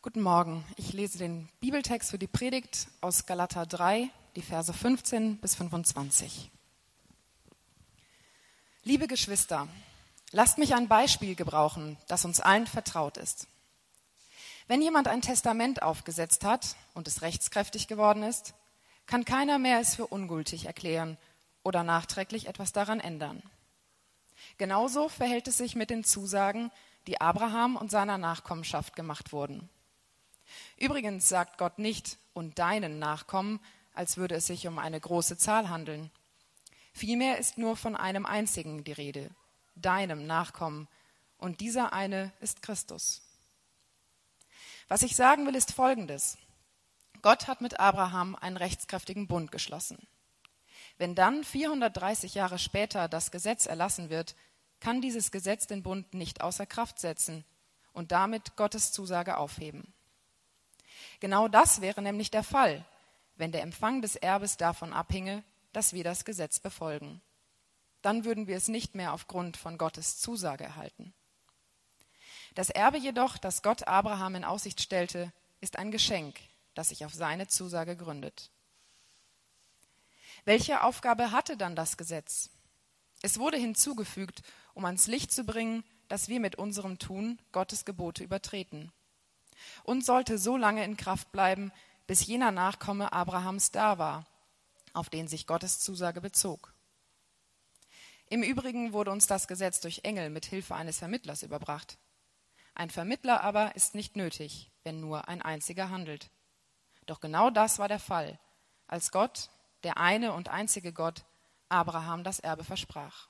Guten Morgen. Ich lese den Bibeltext für die Predigt aus Galater 3, die Verse 15 bis 25. Liebe Geschwister, lasst mich ein Beispiel gebrauchen, das uns allen vertraut ist. Wenn jemand ein Testament aufgesetzt hat und es rechtskräftig geworden ist, kann keiner mehr es für ungültig erklären oder nachträglich etwas daran ändern. Genauso verhält es sich mit den Zusagen, die Abraham und seiner Nachkommenschaft gemacht wurden. Übrigens sagt Gott nicht und deinen Nachkommen, als würde es sich um eine große Zahl handeln. Vielmehr ist nur von einem einzigen die Rede, deinem Nachkommen, und dieser eine ist Christus. Was ich sagen will, ist Folgendes. Gott hat mit Abraham einen rechtskräftigen Bund geschlossen. Wenn dann 430 Jahre später das Gesetz erlassen wird, kann dieses Gesetz den Bund nicht außer Kraft setzen und damit Gottes Zusage aufheben. Genau das wäre nämlich der Fall, wenn der Empfang des Erbes davon abhinge, dass wir das Gesetz befolgen. Dann würden wir es nicht mehr aufgrund von Gottes Zusage erhalten. Das Erbe jedoch, das Gott Abraham in Aussicht stellte, ist ein Geschenk, das sich auf seine Zusage gründet. Welche Aufgabe hatte dann das Gesetz? Es wurde hinzugefügt, um ans Licht zu bringen, dass wir mit unserem Tun Gottes Gebote übertreten und sollte so lange in Kraft bleiben, bis jener Nachkomme Abrahams da war, auf den sich Gottes Zusage bezog. Im Übrigen wurde uns das Gesetz durch Engel mit Hilfe eines Vermittlers überbracht. Ein Vermittler aber ist nicht nötig, wenn nur ein einziger handelt. Doch genau das war der Fall, als Gott, der eine und einzige Gott, Abraham das Erbe versprach.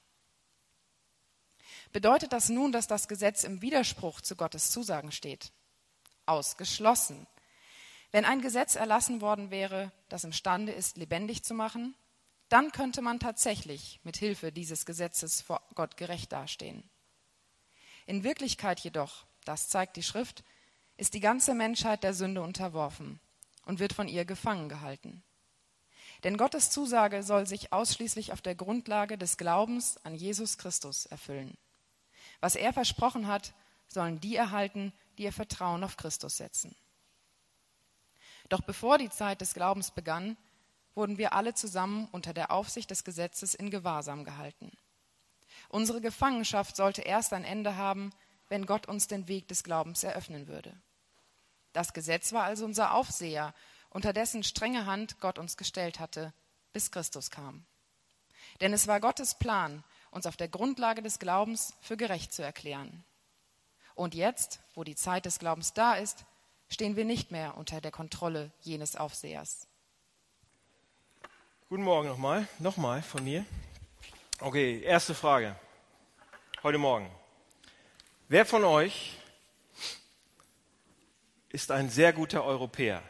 Bedeutet das nun, dass das Gesetz im Widerspruch zu Gottes Zusagen steht? Ausgeschlossen. Wenn ein Gesetz erlassen worden wäre, das imstande ist, lebendig zu machen, dann könnte man tatsächlich mit Hilfe dieses Gesetzes vor Gott gerecht dastehen. In Wirklichkeit jedoch, das zeigt die Schrift, ist die ganze Menschheit der Sünde unterworfen und wird von ihr gefangen gehalten. Denn Gottes Zusage soll sich ausschließlich auf der Grundlage des Glaubens an Jesus Christus erfüllen. Was er versprochen hat, sollen die erhalten, die ihr Vertrauen auf Christus setzen. Doch bevor die Zeit des Glaubens begann, wurden wir alle zusammen unter der Aufsicht des Gesetzes in Gewahrsam gehalten. Unsere Gefangenschaft sollte erst ein Ende haben, wenn Gott uns den Weg des Glaubens eröffnen würde. Das Gesetz war also unser Aufseher, unter dessen strenge Hand Gott uns gestellt hatte, bis Christus kam. Denn es war Gottes Plan, uns auf der Grundlage des Glaubens für gerecht zu erklären. Und jetzt, wo die Zeit des Glaubens da ist, stehen wir nicht mehr unter der Kontrolle jenes Aufsehers. Guten Morgen nochmal, nochmal von mir. Okay, erste Frage heute Morgen. Wer von euch ist ein sehr guter Europäer?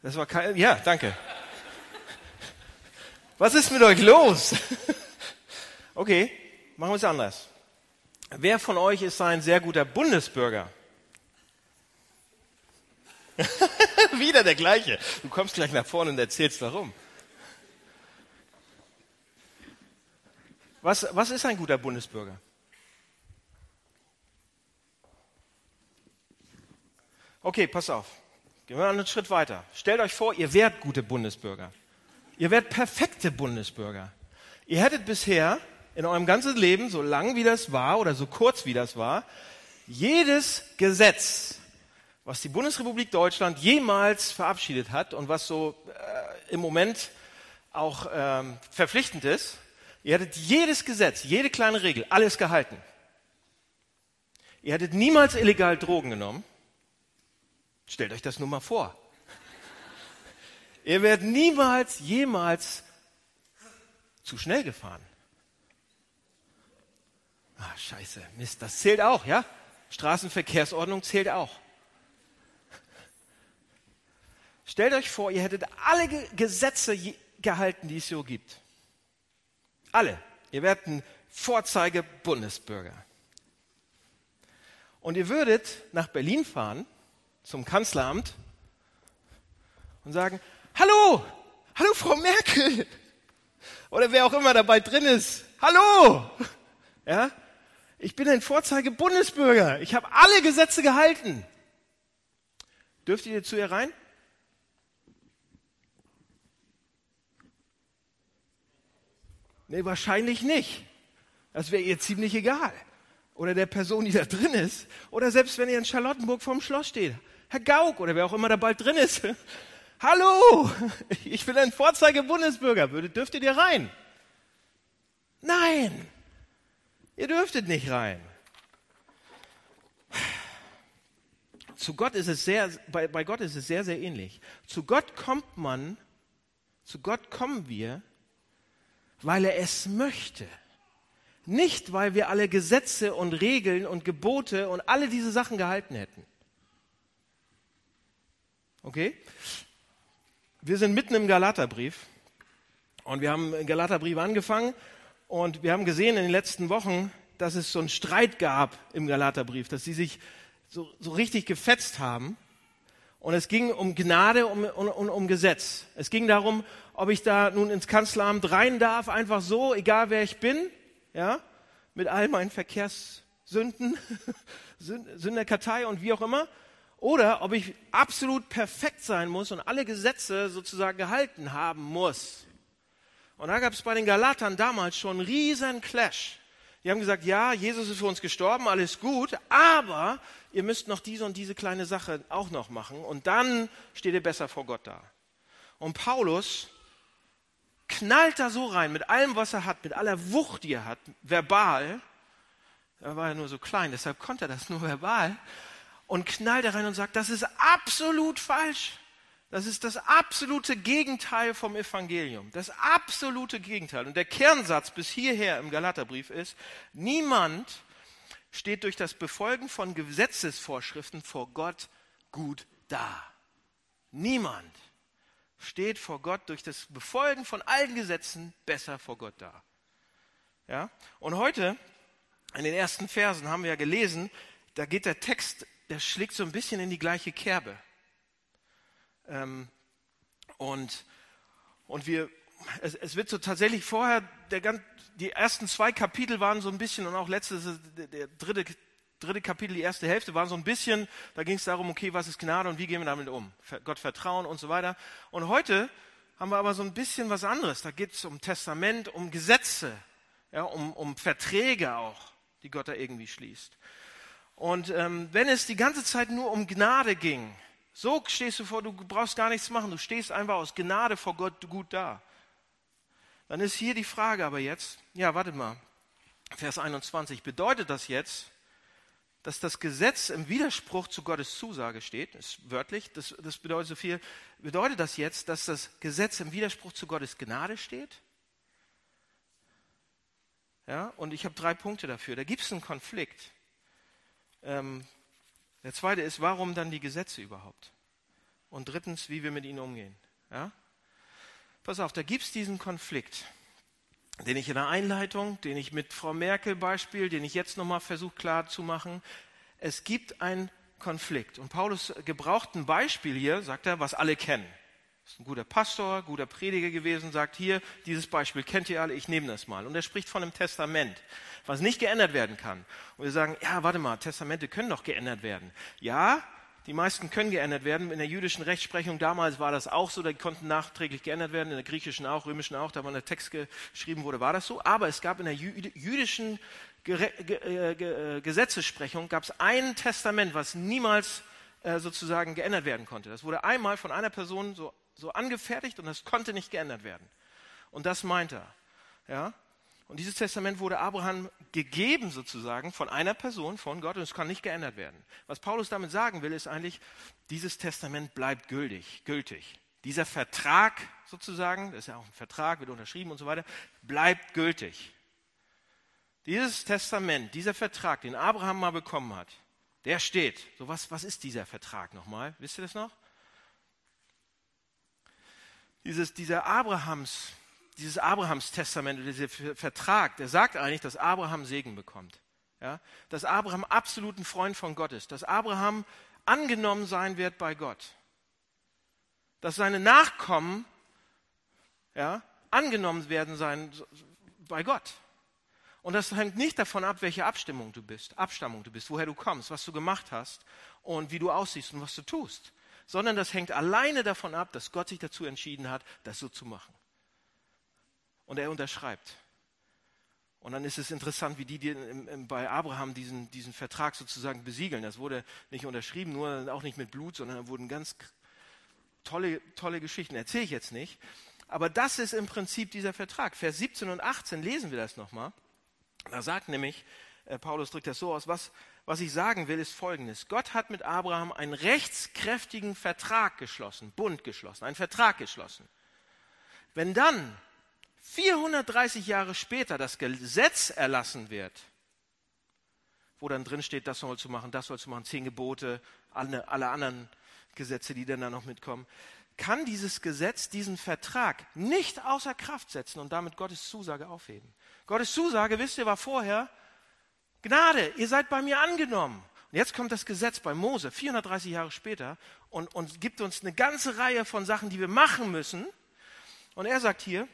Das war kein, ja, danke. Was ist mit euch los? Okay, machen wir es anders. Wer von euch ist ein sehr guter Bundesbürger? Wieder der gleiche. Du kommst gleich nach vorne und erzählst warum. Was, was ist ein guter Bundesbürger? Okay, pass auf. Gehen wir einen Schritt weiter. Stellt euch vor, ihr wärt gute Bundesbürger. Ihr wärt perfekte Bundesbürger. Ihr hättet bisher in eurem ganzen Leben, so lang wie das war oder so kurz wie das war, jedes Gesetz, was die Bundesrepublik Deutschland jemals verabschiedet hat und was so äh, im Moment auch ähm, verpflichtend ist, ihr hättet jedes Gesetz, jede kleine Regel, alles gehalten. Ihr hättet niemals illegal Drogen genommen. Stellt euch das nur mal vor. ihr werdet niemals, jemals zu schnell gefahren. Ah, scheiße, Mist, das zählt auch, ja? Straßenverkehrsordnung zählt auch. Stellt euch vor, ihr hättet alle Gesetze gehalten, die es so gibt. Alle. Ihr werdet ein Vorzeige-Bundesbürger. Und ihr würdet nach Berlin fahren, zum Kanzleramt, und sagen, hallo, hallo Frau Merkel. Oder wer auch immer dabei drin ist. Hallo. Ja? Ich bin ein Vorzeige-Bundesbürger. Ich habe alle Gesetze gehalten. Dürft ihr zu ihr rein? Nee, wahrscheinlich nicht. Das wäre ihr ziemlich egal. Oder der Person, die da drin ist. Oder selbst wenn ihr in Charlottenburg vorm Schloss steht. Herr Gauck oder wer auch immer da bald drin ist. Hallo, ich bin ein Vorzeige-Bundesbürger. Dürft ihr rein? Nein, ihr dürftet nicht rein. Zu Gott ist es sehr, bei, bei Gott ist es sehr, sehr ähnlich. Zu Gott kommt man, zu Gott kommen wir, weil er es möchte. Nicht, weil wir alle Gesetze und Regeln und Gebote und alle diese Sachen gehalten hätten. Okay? Wir sind mitten im Galaterbrief und wir haben den Galaterbrief angefangen und wir haben gesehen in den letzten Wochen, dass es so einen Streit gab im Galaterbrief, dass sie sich so, so richtig gefetzt haben. Und es ging um Gnade und um, um, um Gesetz. Es ging darum, ob ich da nun ins Kanzleramt rein darf, einfach so, egal wer ich bin, ja, mit all meinen Verkehrssünden, Sünderkartei und wie auch immer, oder ob ich absolut perfekt sein muss und alle Gesetze sozusagen gehalten haben muss. Und da gab es bei den Galatern damals schon einen riesen Clash. Die haben gesagt, ja, Jesus ist für uns gestorben, alles gut, aber ihr müsst noch diese und diese kleine Sache auch noch machen und dann steht ihr besser vor Gott da. Und Paulus knallt da so rein mit allem, was er hat, mit aller Wucht, die er hat, verbal. Er war ja nur so klein, deshalb konnte er das nur verbal. Und knallt da rein und sagt, das ist absolut falsch. Das ist das absolute Gegenteil vom Evangelium. Das absolute Gegenteil. Und der Kernsatz bis hierher im Galaterbrief ist, niemand steht durch das Befolgen von Gesetzesvorschriften vor Gott gut da. Niemand steht vor Gott durch das Befolgen von allen Gesetzen besser vor Gott da. Ja? Und heute, in den ersten Versen haben wir ja gelesen, da geht der Text, der schlägt so ein bisschen in die gleiche Kerbe. Ähm, und, und wir, es, es, wird so tatsächlich vorher, der, ganz, die ersten zwei Kapitel waren so ein bisschen und auch letztes, der, der dritte, dritte Kapitel, die erste Hälfte waren so ein bisschen, da ging es darum, okay, was ist Gnade und wie gehen wir damit um? Gott vertrauen und so weiter. Und heute haben wir aber so ein bisschen was anderes. Da geht es um Testament, um Gesetze, ja, um, um Verträge auch, die Gott da irgendwie schließt. Und ähm, wenn es die ganze Zeit nur um Gnade ging, so stehst du vor, du brauchst gar nichts machen, du stehst einfach aus Gnade vor Gott gut da. Dann ist hier die Frage aber jetzt, ja, wartet mal, Vers 21, bedeutet das jetzt, dass das Gesetz im Widerspruch zu Gottes Zusage steht, ist wörtlich, das, das bedeutet so viel, bedeutet das jetzt, dass das Gesetz im Widerspruch zu Gottes Gnade steht? Ja, und ich habe drei Punkte dafür. Da gibt es einen Konflikt. Ähm, der zweite ist, warum dann die Gesetze überhaupt? Und drittens, wie wir mit ihnen umgehen. Ja? Pass auf, da gibt es diesen Konflikt, den ich in der Einleitung, den ich mit Frau Merkel Beispiel, den ich jetzt nochmal versuche klar zu machen. Es gibt einen Konflikt. Und Paulus gebraucht ein Beispiel hier, sagt er, was alle kennen. Ist ein guter Pastor, guter Prediger gewesen, sagt hier, dieses Beispiel kennt ihr alle, ich nehme das mal. Und er spricht von einem Testament was nicht geändert werden kann. Und wir sagen, ja, warte mal, Testamente können doch geändert werden. Ja, die meisten können geändert werden. In der jüdischen Rechtsprechung damals war das auch so, die konnten nachträglich geändert werden, in der griechischen auch, römischen auch, da war der Text geschrieben wurde, war das so. Aber es gab in der jüdischen äh, äh, Gesetzessprechung gab es ein Testament, was niemals äh, sozusagen geändert werden konnte. Das wurde einmal von einer Person so, so angefertigt und das konnte nicht geändert werden. Und das meint er. Ja? Und dieses Testament wurde Abraham gegeben sozusagen von einer Person, von Gott, und es kann nicht geändert werden. Was Paulus damit sagen will, ist eigentlich, dieses Testament bleibt gültig, gültig. Dieser Vertrag sozusagen, das ist ja auch ein Vertrag, wird unterschrieben und so weiter, bleibt gültig. Dieses Testament, dieser Vertrag, den Abraham mal bekommen hat, der steht. So was, was ist dieser Vertrag nochmal? Wisst ihr das noch? Dieses, dieser Abrahams dieses Abrahams-Testament dieser Vertrag, der sagt eigentlich, dass Abraham Segen bekommt. Ja? Dass Abraham absolut ein Freund von Gott ist. Dass Abraham angenommen sein wird bei Gott. Dass seine Nachkommen ja, angenommen werden sein bei Gott. Und das hängt nicht davon ab, welche Abstimmung du bist, Abstammung du bist, woher du kommst, was du gemacht hast und wie du aussiehst und was du tust. Sondern das hängt alleine davon ab, dass Gott sich dazu entschieden hat, das so zu machen. Und er unterschreibt. Und dann ist es interessant, wie die, die bei Abraham diesen, diesen Vertrag sozusagen besiegeln. Das wurde nicht unterschrieben, nur auch nicht mit Blut, sondern da wurden ganz tolle, tolle Geschichten. Erzähle ich jetzt nicht. Aber das ist im Prinzip dieser Vertrag. Vers 17 und 18 lesen wir das nochmal. Da sagt nämlich, äh, Paulus drückt das so aus, was, was ich sagen will, ist folgendes. Gott hat mit Abraham einen rechtskräftigen Vertrag geschlossen, Bund geschlossen, einen Vertrag geschlossen. Wenn dann 430 Jahre später das Gesetz erlassen wird, wo dann drin steht, das sollst du machen, das sollst du machen, zehn Gebote, alle, alle anderen Gesetze, die dann da noch mitkommen, kann dieses Gesetz diesen Vertrag nicht außer Kraft setzen und damit Gottes Zusage aufheben. Gottes Zusage, wisst ihr, war vorher Gnade, ihr seid bei mir angenommen. Und jetzt kommt das Gesetz bei Mose, 430 Jahre später, und, und gibt uns eine ganze Reihe von Sachen, die wir machen müssen. Und er sagt hier,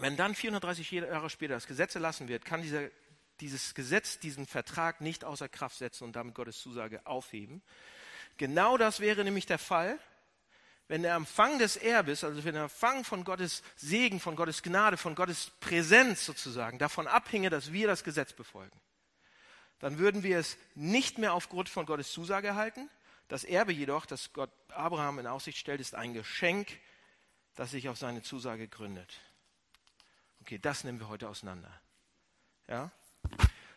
wenn dann 430 Jahre später das Gesetz erlassen wird, kann dieser, dieses Gesetz diesen Vertrag nicht außer Kraft setzen und damit Gottes Zusage aufheben. Genau das wäre nämlich der Fall, wenn der Empfang des Erbes, also wenn der Empfang von Gottes Segen, von Gottes Gnade, von Gottes Präsenz sozusagen davon abhinge, dass wir das Gesetz befolgen. Dann würden wir es nicht mehr aufgrund von Gottes Zusage erhalten. Das Erbe jedoch, das Gott Abraham in Aussicht stellt, ist ein Geschenk, das sich auf seine Zusage gründet. Okay, das nehmen wir heute auseinander. Ja?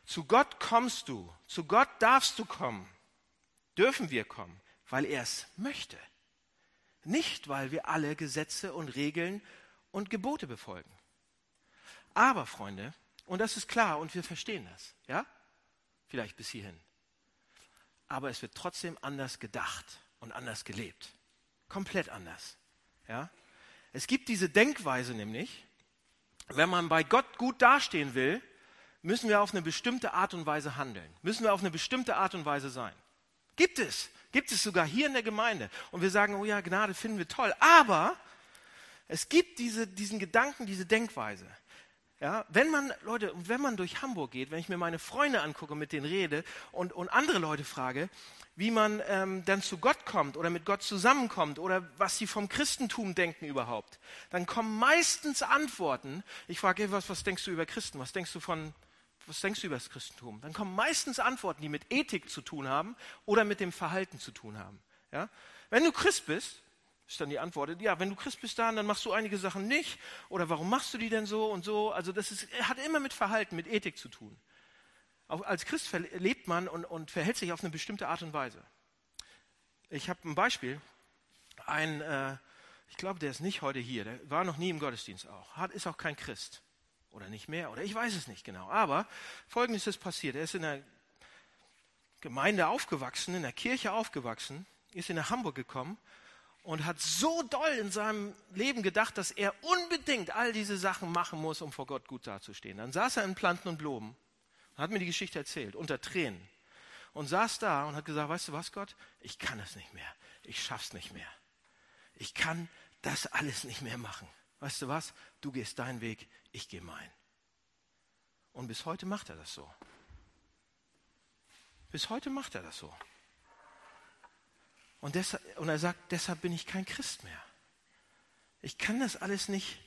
Zu Gott kommst du, zu Gott darfst du kommen, dürfen wir kommen, weil er es möchte. Nicht, weil wir alle Gesetze und Regeln und Gebote befolgen. Aber, Freunde, und das ist klar und wir verstehen das, ja? Vielleicht bis hierhin. Aber es wird trotzdem anders gedacht und anders gelebt. Komplett anders, ja? Es gibt diese Denkweise nämlich, wenn man bei Gott gut dastehen will, müssen wir auf eine bestimmte Art und Weise handeln. Müssen wir auf eine bestimmte Art und Weise sein. Gibt es. Gibt es sogar hier in der Gemeinde. Und wir sagen, oh ja, Gnade finden wir toll. Aber es gibt diese, diesen Gedanken, diese Denkweise. Ja, wenn man, Leute, wenn man durch Hamburg geht, wenn ich mir meine Freunde angucke, mit denen rede und, und andere Leute frage, wie man ähm, dann zu Gott kommt oder mit Gott zusammenkommt oder was sie vom Christentum denken überhaupt, dann kommen meistens Antworten. Ich frage, was, was denkst du über Christen? Was denkst du von, was denkst du über das Christentum? Dann kommen meistens Antworten, die mit Ethik zu tun haben oder mit dem Verhalten zu tun haben. Ja? Wenn du Christ bist, ist dann die Antwort, ja, wenn du Christ bist dann, dann machst du einige Sachen nicht. Oder warum machst du die denn so und so? Also das ist, hat immer mit Verhalten, mit Ethik zu tun. Auch als Christ lebt man und, und verhält sich auf eine bestimmte Art und Weise. Ich habe ein Beispiel. Ein, äh, ich glaube, der ist nicht heute hier, der war noch nie im Gottesdienst auch, hat, ist auch kein Christ. Oder nicht mehr, oder ich weiß es nicht genau. Aber folgendes ist passiert. Er ist in der Gemeinde aufgewachsen, in der Kirche aufgewachsen, ist in Hamburg gekommen und hat so doll in seinem Leben gedacht, dass er unbedingt all diese Sachen machen muss, um vor Gott gut dazustehen. Dann saß er in Planten und Blumen und hat mir die Geschichte erzählt, unter Tränen. Und saß da und hat gesagt, weißt du was, Gott, ich kann es nicht mehr. Ich schaff's nicht mehr. Ich kann das alles nicht mehr machen. Weißt du was? Du gehst deinen Weg, ich gehe meinen. Und bis heute macht er das so. Bis heute macht er das so. Und, deshalb, und er sagt, deshalb bin ich kein Christ mehr. Ich kann das alles nicht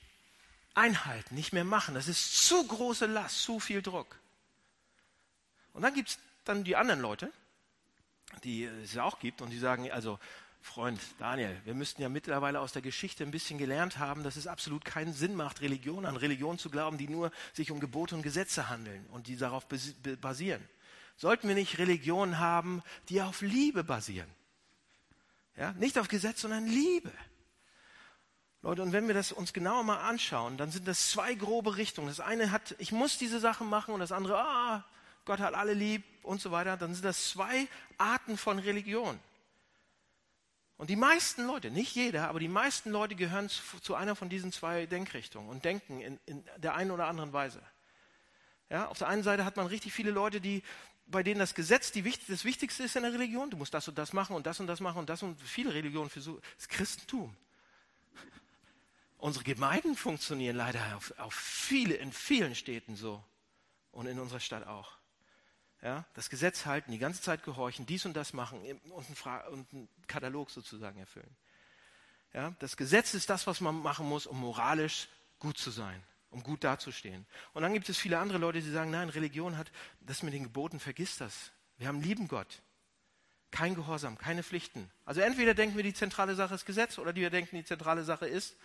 einhalten, nicht mehr machen. Das ist zu große Last, zu viel Druck. Und dann gibt es dann die anderen Leute, die es auch gibt und die sagen, also Freund Daniel, wir müssten ja mittlerweile aus der Geschichte ein bisschen gelernt haben, dass es absolut keinen Sinn macht, Religion an Religion zu glauben, die nur sich um Gebote und Gesetze handeln und die darauf basieren. Sollten wir nicht Religionen haben, die auf Liebe basieren? Ja, nicht auf Gesetz, sondern Liebe. Leute, und wenn wir das uns genauer mal anschauen, dann sind das zwei grobe Richtungen. Das eine hat, ich muss diese Sachen machen und das andere, ah, Gott hat alle lieb und so weiter. Dann sind das zwei Arten von Religion. Und die meisten Leute, nicht jeder, aber die meisten Leute gehören zu, zu einer von diesen zwei Denkrichtungen und denken in, in der einen oder anderen Weise. Ja, auf der einen Seite hat man richtig viele Leute, die, bei denen das Gesetz die, das Wichtigste ist in der Religion. Du musst das und das machen und das und das machen und das und viele Religionen so. Das Christentum. Unsere Gemeinden funktionieren leider auf, auf viele, in vielen Städten so. Und in unserer Stadt auch. Ja, das Gesetz halten, die ganze Zeit gehorchen, dies und das machen und einen, und einen Katalog sozusagen erfüllen. Ja, das Gesetz ist das, was man machen muss, um moralisch gut zu sein, um gut dazustehen. Und dann gibt es viele andere Leute, die sagen, nein, Religion hat das mit den Geboten, vergiss das. Wir haben lieben Gott. Kein Gehorsam, keine Pflichten. Also entweder denken wir, die zentrale Sache ist Gesetz oder wir denken, die zentrale Sache ist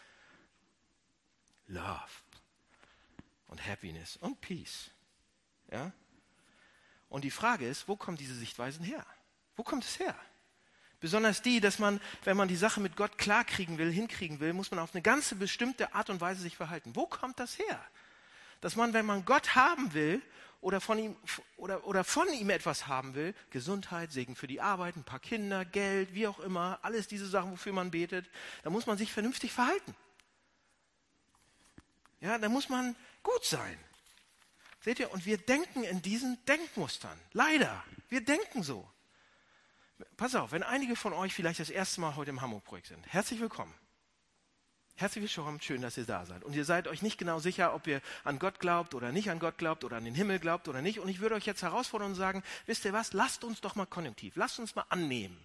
Love und Happiness und Peace. Ja? Und die Frage ist, wo kommen diese Sichtweisen her? Wo kommt es her? Besonders die, dass man, wenn man die Sache mit Gott klarkriegen will, hinkriegen will, muss man auf eine ganze bestimmte Art und Weise sich verhalten. Wo kommt das her? Dass man, wenn man Gott haben will oder von ihm, oder, oder von ihm etwas haben will, Gesundheit, Segen für die Arbeit, ein paar Kinder, Geld, wie auch immer, alles diese Sachen, wofür man betet, da muss man sich vernünftig verhalten. Ja, da muss man gut sein. Seht ihr, und wir denken in diesen Denkmustern. Leider, wir denken so. Pass auf, wenn einige von euch vielleicht das erste Mal heute im Hamburg-Projekt sind, herzlich willkommen. Herzlich willkommen, schön, dass ihr da seid. Und ihr seid euch nicht genau sicher, ob ihr an Gott glaubt oder nicht an Gott glaubt oder an den Himmel glaubt oder nicht. Und ich würde euch jetzt herausfordern und sagen, wisst ihr was, lasst uns doch mal konjunktiv, lasst uns mal annehmen.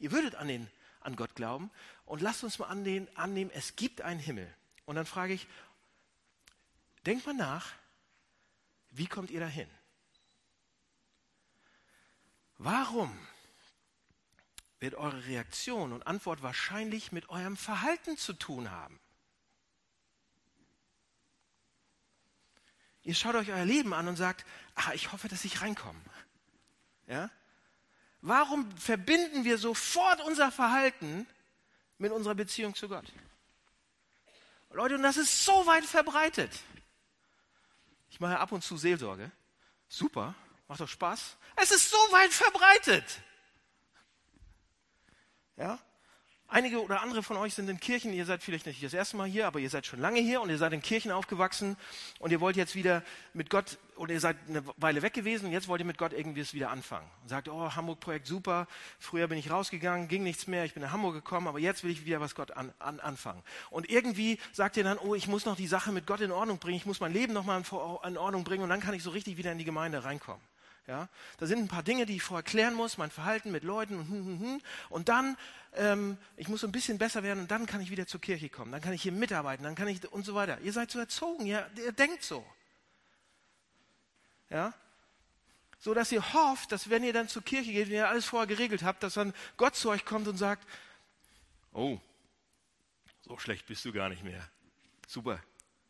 Ihr würdet an, den, an Gott glauben und lasst uns mal an den, annehmen, es gibt einen Himmel. Und dann frage ich, denkt mal nach, wie kommt ihr dahin? Warum wird eure Reaktion und Antwort wahrscheinlich mit eurem Verhalten zu tun haben. Ihr schaut euch euer Leben an und sagt, ach, ich hoffe, dass ich reinkomme. Ja? Warum verbinden wir sofort unser Verhalten mit unserer Beziehung zu Gott? Leute, und das ist so weit verbreitet. Ich mache ab und zu Seelsorge. Super, macht doch Spaß. Es ist so weit verbreitet. Ja? Einige oder andere von euch sind in Kirchen, ihr seid vielleicht nicht das erste Mal hier, aber ihr seid schon lange hier und ihr seid in Kirchen aufgewachsen und ihr wollt jetzt wieder mit Gott, oder ihr seid eine Weile weg gewesen und jetzt wollt ihr mit Gott irgendwie es wieder anfangen. Und sagt, oh, Hamburg-Projekt super, früher bin ich rausgegangen, ging nichts mehr, ich bin nach Hamburg gekommen, aber jetzt will ich wieder was Gott an, an, anfangen. Und irgendwie sagt ihr dann, oh, ich muss noch die Sache mit Gott in Ordnung bringen, ich muss mein Leben nochmal in Ordnung bringen und dann kann ich so richtig wieder in die Gemeinde reinkommen. Ja, da sind ein paar Dinge, die ich vorher klären muss, mein Verhalten mit Leuten und, hm, hm, hm. und dann, ähm, ich muss so ein bisschen besser werden und dann kann ich wieder zur Kirche kommen, dann kann ich hier mitarbeiten, dann kann ich und so weiter. Ihr seid so erzogen, ihr, ihr denkt so. Ja, so dass ihr hofft, dass wenn ihr dann zur Kirche geht, wenn ihr alles vorher geregelt habt, dass dann Gott zu euch kommt und sagt, oh, so schlecht bist du gar nicht mehr. Super,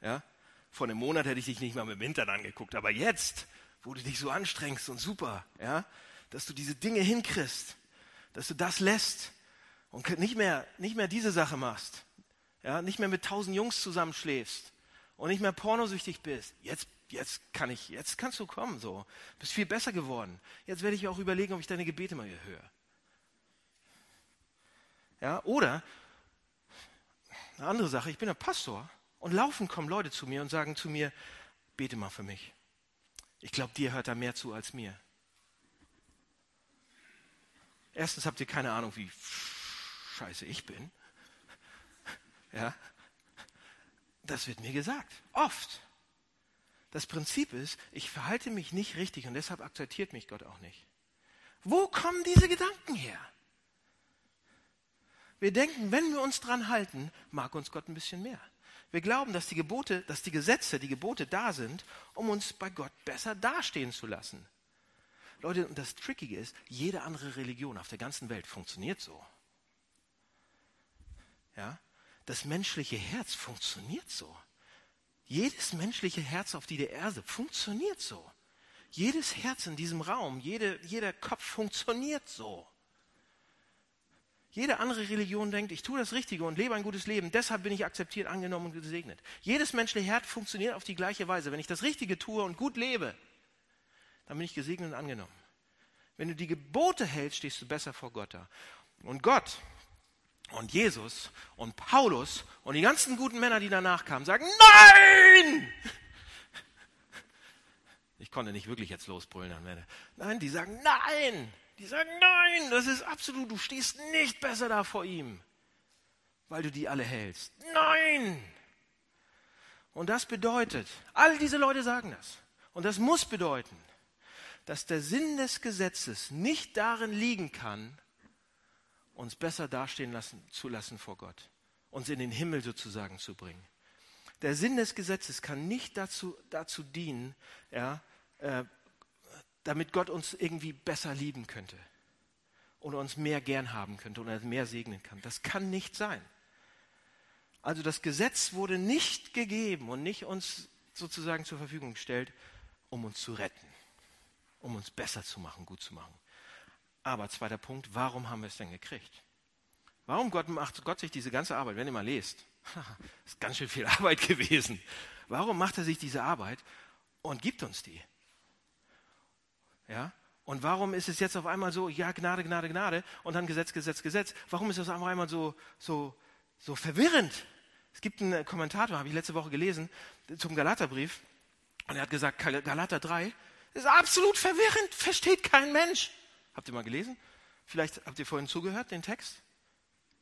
ja. Vor einem Monat hätte ich dich nicht mal mit dem Hintern angeguckt, aber jetzt wo du dich so anstrengst und super, ja, dass du diese Dinge hinkriegst, dass du das lässt und nicht mehr, nicht mehr diese Sache machst, ja, nicht mehr mit tausend Jungs zusammenschläfst und nicht mehr pornosüchtig bist. Jetzt, jetzt kann ich, jetzt kannst du kommen, so. Bist viel besser geworden. Jetzt werde ich auch überlegen, ob ich deine Gebete mal höre. Ja, oder eine andere Sache, ich bin ein Pastor und laufen kommen Leute zu mir und sagen zu mir, bete mal für mich. Ich glaube, dir hört er mehr zu als mir. Erstens habt ihr keine Ahnung, wie scheiße ich bin. Ja, das wird mir gesagt. Oft. Das Prinzip ist, ich verhalte mich nicht richtig und deshalb akzeptiert mich Gott auch nicht. Wo kommen diese Gedanken her? Wir denken, wenn wir uns dran halten, mag uns Gott ein bisschen mehr. Wir glauben, dass die Gebote, dass die Gesetze, die Gebote da sind, um uns bei Gott besser dastehen zu lassen. Leute, und das Trickige ist, jede andere Religion auf der ganzen Welt funktioniert so. Ja? Das menschliche Herz funktioniert so. Jedes menschliche Herz auf dieser Erde funktioniert so. Jedes Herz in diesem Raum, jede, jeder Kopf funktioniert so. Jede andere Religion denkt, ich tue das Richtige und lebe ein gutes Leben, deshalb bin ich akzeptiert, angenommen und gesegnet. Jedes menschliche Herz funktioniert auf die gleiche Weise. Wenn ich das Richtige tue und gut lebe, dann bin ich gesegnet und angenommen. Wenn du die Gebote hältst, stehst du besser vor Gott da. Und Gott und Jesus und Paulus und die ganzen guten Männer, die danach kamen, sagen, nein! Ich konnte nicht wirklich jetzt losbrüllen. Nein, die sagen, nein! Die sagen, nein, das ist absolut, du stehst nicht besser da vor ihm, weil du die alle hältst. Nein! Und das bedeutet, all diese Leute sagen das. Und das muss bedeuten, dass der Sinn des Gesetzes nicht darin liegen kann, uns besser dastehen lassen, zu lassen vor Gott, uns in den Himmel sozusagen zu bringen. Der Sinn des Gesetzes kann nicht dazu, dazu dienen, ja, äh, damit Gott uns irgendwie besser lieben könnte oder uns mehr gern haben könnte oder mehr segnen kann. Das kann nicht sein. Also das Gesetz wurde nicht gegeben und nicht uns sozusagen zur Verfügung gestellt, um uns zu retten, um uns besser zu machen, gut zu machen. Aber zweiter Punkt, warum haben wir es denn gekriegt? Warum Gott macht Gott sich diese ganze Arbeit, wenn ihr mal lest, ist ganz schön viel Arbeit gewesen. Warum macht er sich diese Arbeit und gibt uns die? Ja? Und warum ist es jetzt auf einmal so, ja, Gnade, Gnade, Gnade und dann Gesetz, Gesetz, Gesetz? Warum ist das auf einmal so, so, so verwirrend? Es gibt einen Kommentator, habe ich letzte Woche gelesen, zum Galaterbrief. Und er hat gesagt, Galater 3 ist absolut verwirrend, versteht kein Mensch. Habt ihr mal gelesen? Vielleicht habt ihr vorhin zugehört, den Text?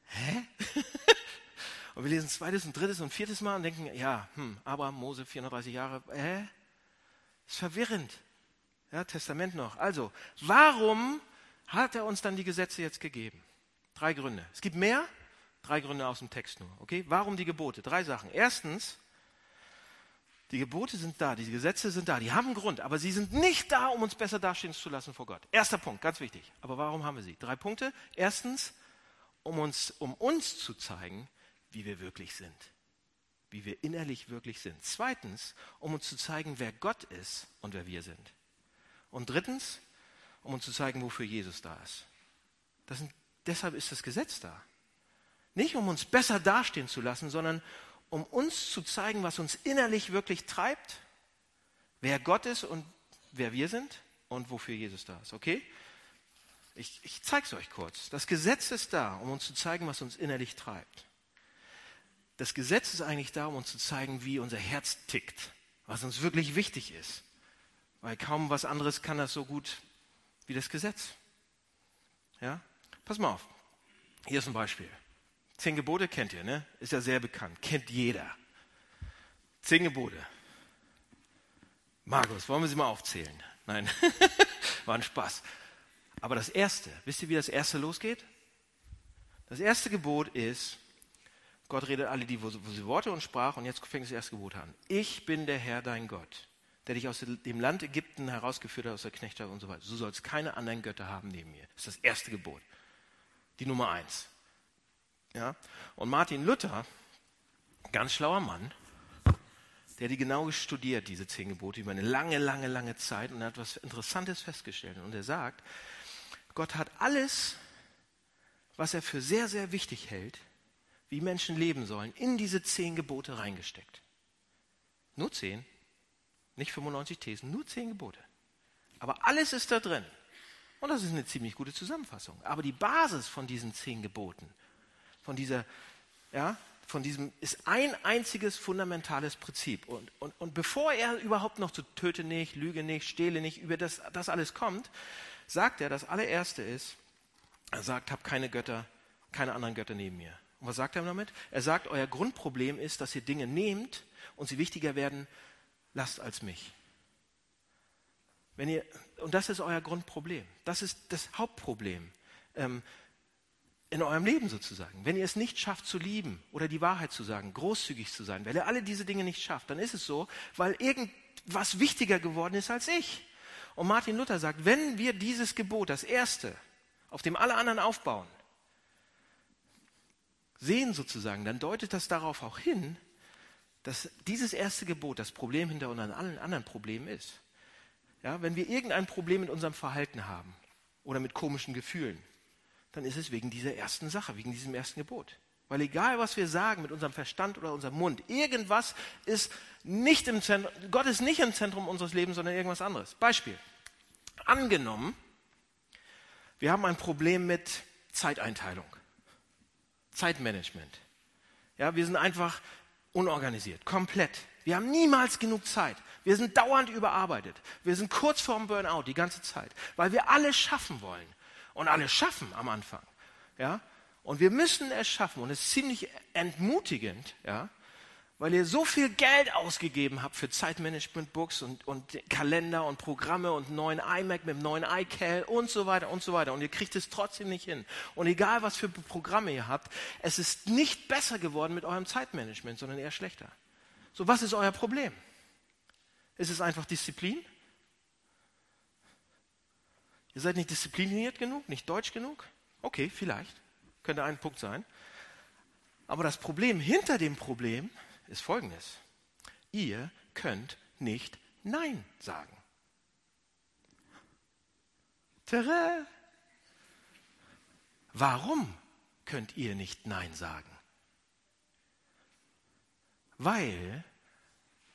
Hä? und wir lesen zweites und drittes und viertes Mal und denken, ja, hm, Abraham, Mose, 430 Jahre, hä? Ist verwirrend. Ja, Testament noch. Also, warum hat er uns dann die Gesetze jetzt gegeben? Drei Gründe. Es gibt mehr, drei Gründe aus dem Text nur. Okay? Warum die Gebote? Drei Sachen. Erstens, die Gebote sind da, die Gesetze sind da, die haben einen Grund, aber sie sind nicht da, um uns besser dastehen zu lassen vor Gott. Erster Punkt, ganz wichtig. Aber warum haben wir sie? Drei Punkte. Erstens, um uns, um uns zu zeigen, wie wir wirklich sind. Wie wir innerlich wirklich sind. Zweitens, um uns zu zeigen, wer Gott ist und wer wir sind. Und drittens, um uns zu zeigen, wofür Jesus da ist. Sind, deshalb ist das Gesetz da. Nicht um uns besser dastehen zu lassen, sondern um uns zu zeigen, was uns innerlich wirklich treibt, wer Gott ist und wer wir sind und wofür Jesus da ist. Okay? Ich, ich zeige es euch kurz. Das Gesetz ist da, um uns zu zeigen, was uns innerlich treibt. Das Gesetz ist eigentlich da, um uns zu zeigen, wie unser Herz tickt, was uns wirklich wichtig ist. Weil kaum was anderes kann das so gut wie das Gesetz. Ja? Pass mal auf. Hier ist ein Beispiel. Zehn Gebote kennt ihr, ne? Ist ja sehr bekannt. Kennt jeder. Zehn Gebote. Markus, wollen wir sie mal aufzählen? Nein, war ein Spaß. Aber das erste, wisst ihr, wie das erste losgeht? Das erste Gebot ist, Gott redet alle die Worte und sprach, und jetzt fängt das erste Gebot an. Ich bin der Herr, dein Gott der dich aus dem Land Ägypten herausgeführt hat, aus der Knechtschaft und so weiter. Du sollst keine anderen Götter haben neben mir. Das ist das erste Gebot. Die Nummer eins. Ja? Und Martin Luther, ganz schlauer Mann, der die genau studiert, diese zehn Gebote, über eine lange, lange, lange Zeit und er hat etwas Interessantes festgestellt. Und er sagt, Gott hat alles, was er für sehr, sehr wichtig hält, wie Menschen leben sollen, in diese zehn Gebote reingesteckt. Nur zehn. Nicht 95 Thesen, nur 10 Gebote. Aber alles ist da drin. Und das ist eine ziemlich gute Zusammenfassung. Aber die Basis von diesen 10 Geboten, von dieser, ja, von diesem ist ein einziges fundamentales Prinzip. Und, und, und bevor er überhaupt noch zu töte nicht, lüge nicht, stehle nicht, über das, das alles kommt, sagt er, das allererste ist, er sagt, hab keine Götter, keine anderen Götter neben mir. Und was sagt er damit? Er sagt, euer Grundproblem ist, dass ihr Dinge nehmt und sie wichtiger werden lasst als mich. Wenn ihr, und das ist euer Grundproblem. Das ist das Hauptproblem ähm, in eurem Leben sozusagen. Wenn ihr es nicht schafft zu lieben oder die Wahrheit zu sagen, großzügig zu sein, wenn ihr alle diese Dinge nicht schafft, dann ist es so, weil irgendwas wichtiger geworden ist als ich. Und Martin Luther sagt, wenn wir dieses Gebot, das erste, auf dem alle anderen aufbauen, sehen sozusagen, dann deutet das darauf auch hin, dass dieses erste Gebot das Problem hinter unseren allen anderen Problemen ist. Ja, wenn wir irgendein Problem mit unserem Verhalten haben oder mit komischen Gefühlen, dann ist es wegen dieser ersten Sache, wegen diesem ersten Gebot. Weil egal, was wir sagen mit unserem Verstand oder unserem Mund, irgendwas ist nicht im Zentrum, Gott ist nicht im Zentrum unseres Lebens, sondern irgendwas anderes. Beispiel. Angenommen, wir haben ein Problem mit Zeiteinteilung, Zeitmanagement. Ja, wir sind einfach unorganisiert, komplett. Wir haben niemals genug Zeit. Wir sind dauernd überarbeitet. Wir sind kurz vorm Burnout die ganze Zeit, weil wir alles schaffen wollen und alles schaffen am Anfang. Ja? Und wir müssen es schaffen und es ist ziemlich entmutigend, ja? Weil ihr so viel Geld ausgegeben habt für Zeitmanagement-Books und, und Kalender und Programme und neuen iMac mit einem neuen iCal und so weiter und so weiter. Und ihr kriegt es trotzdem nicht hin. Und egal, was für Programme ihr habt, es ist nicht besser geworden mit eurem Zeitmanagement, sondern eher schlechter. So, was ist euer Problem? Ist es einfach Disziplin? Ihr seid nicht diszipliniert genug, nicht deutsch genug? Okay, vielleicht. Könnte ein Punkt sein. Aber das Problem hinter dem Problem ist folgendes. Ihr könnt nicht Nein sagen. Tada! Warum könnt ihr nicht Nein sagen? Weil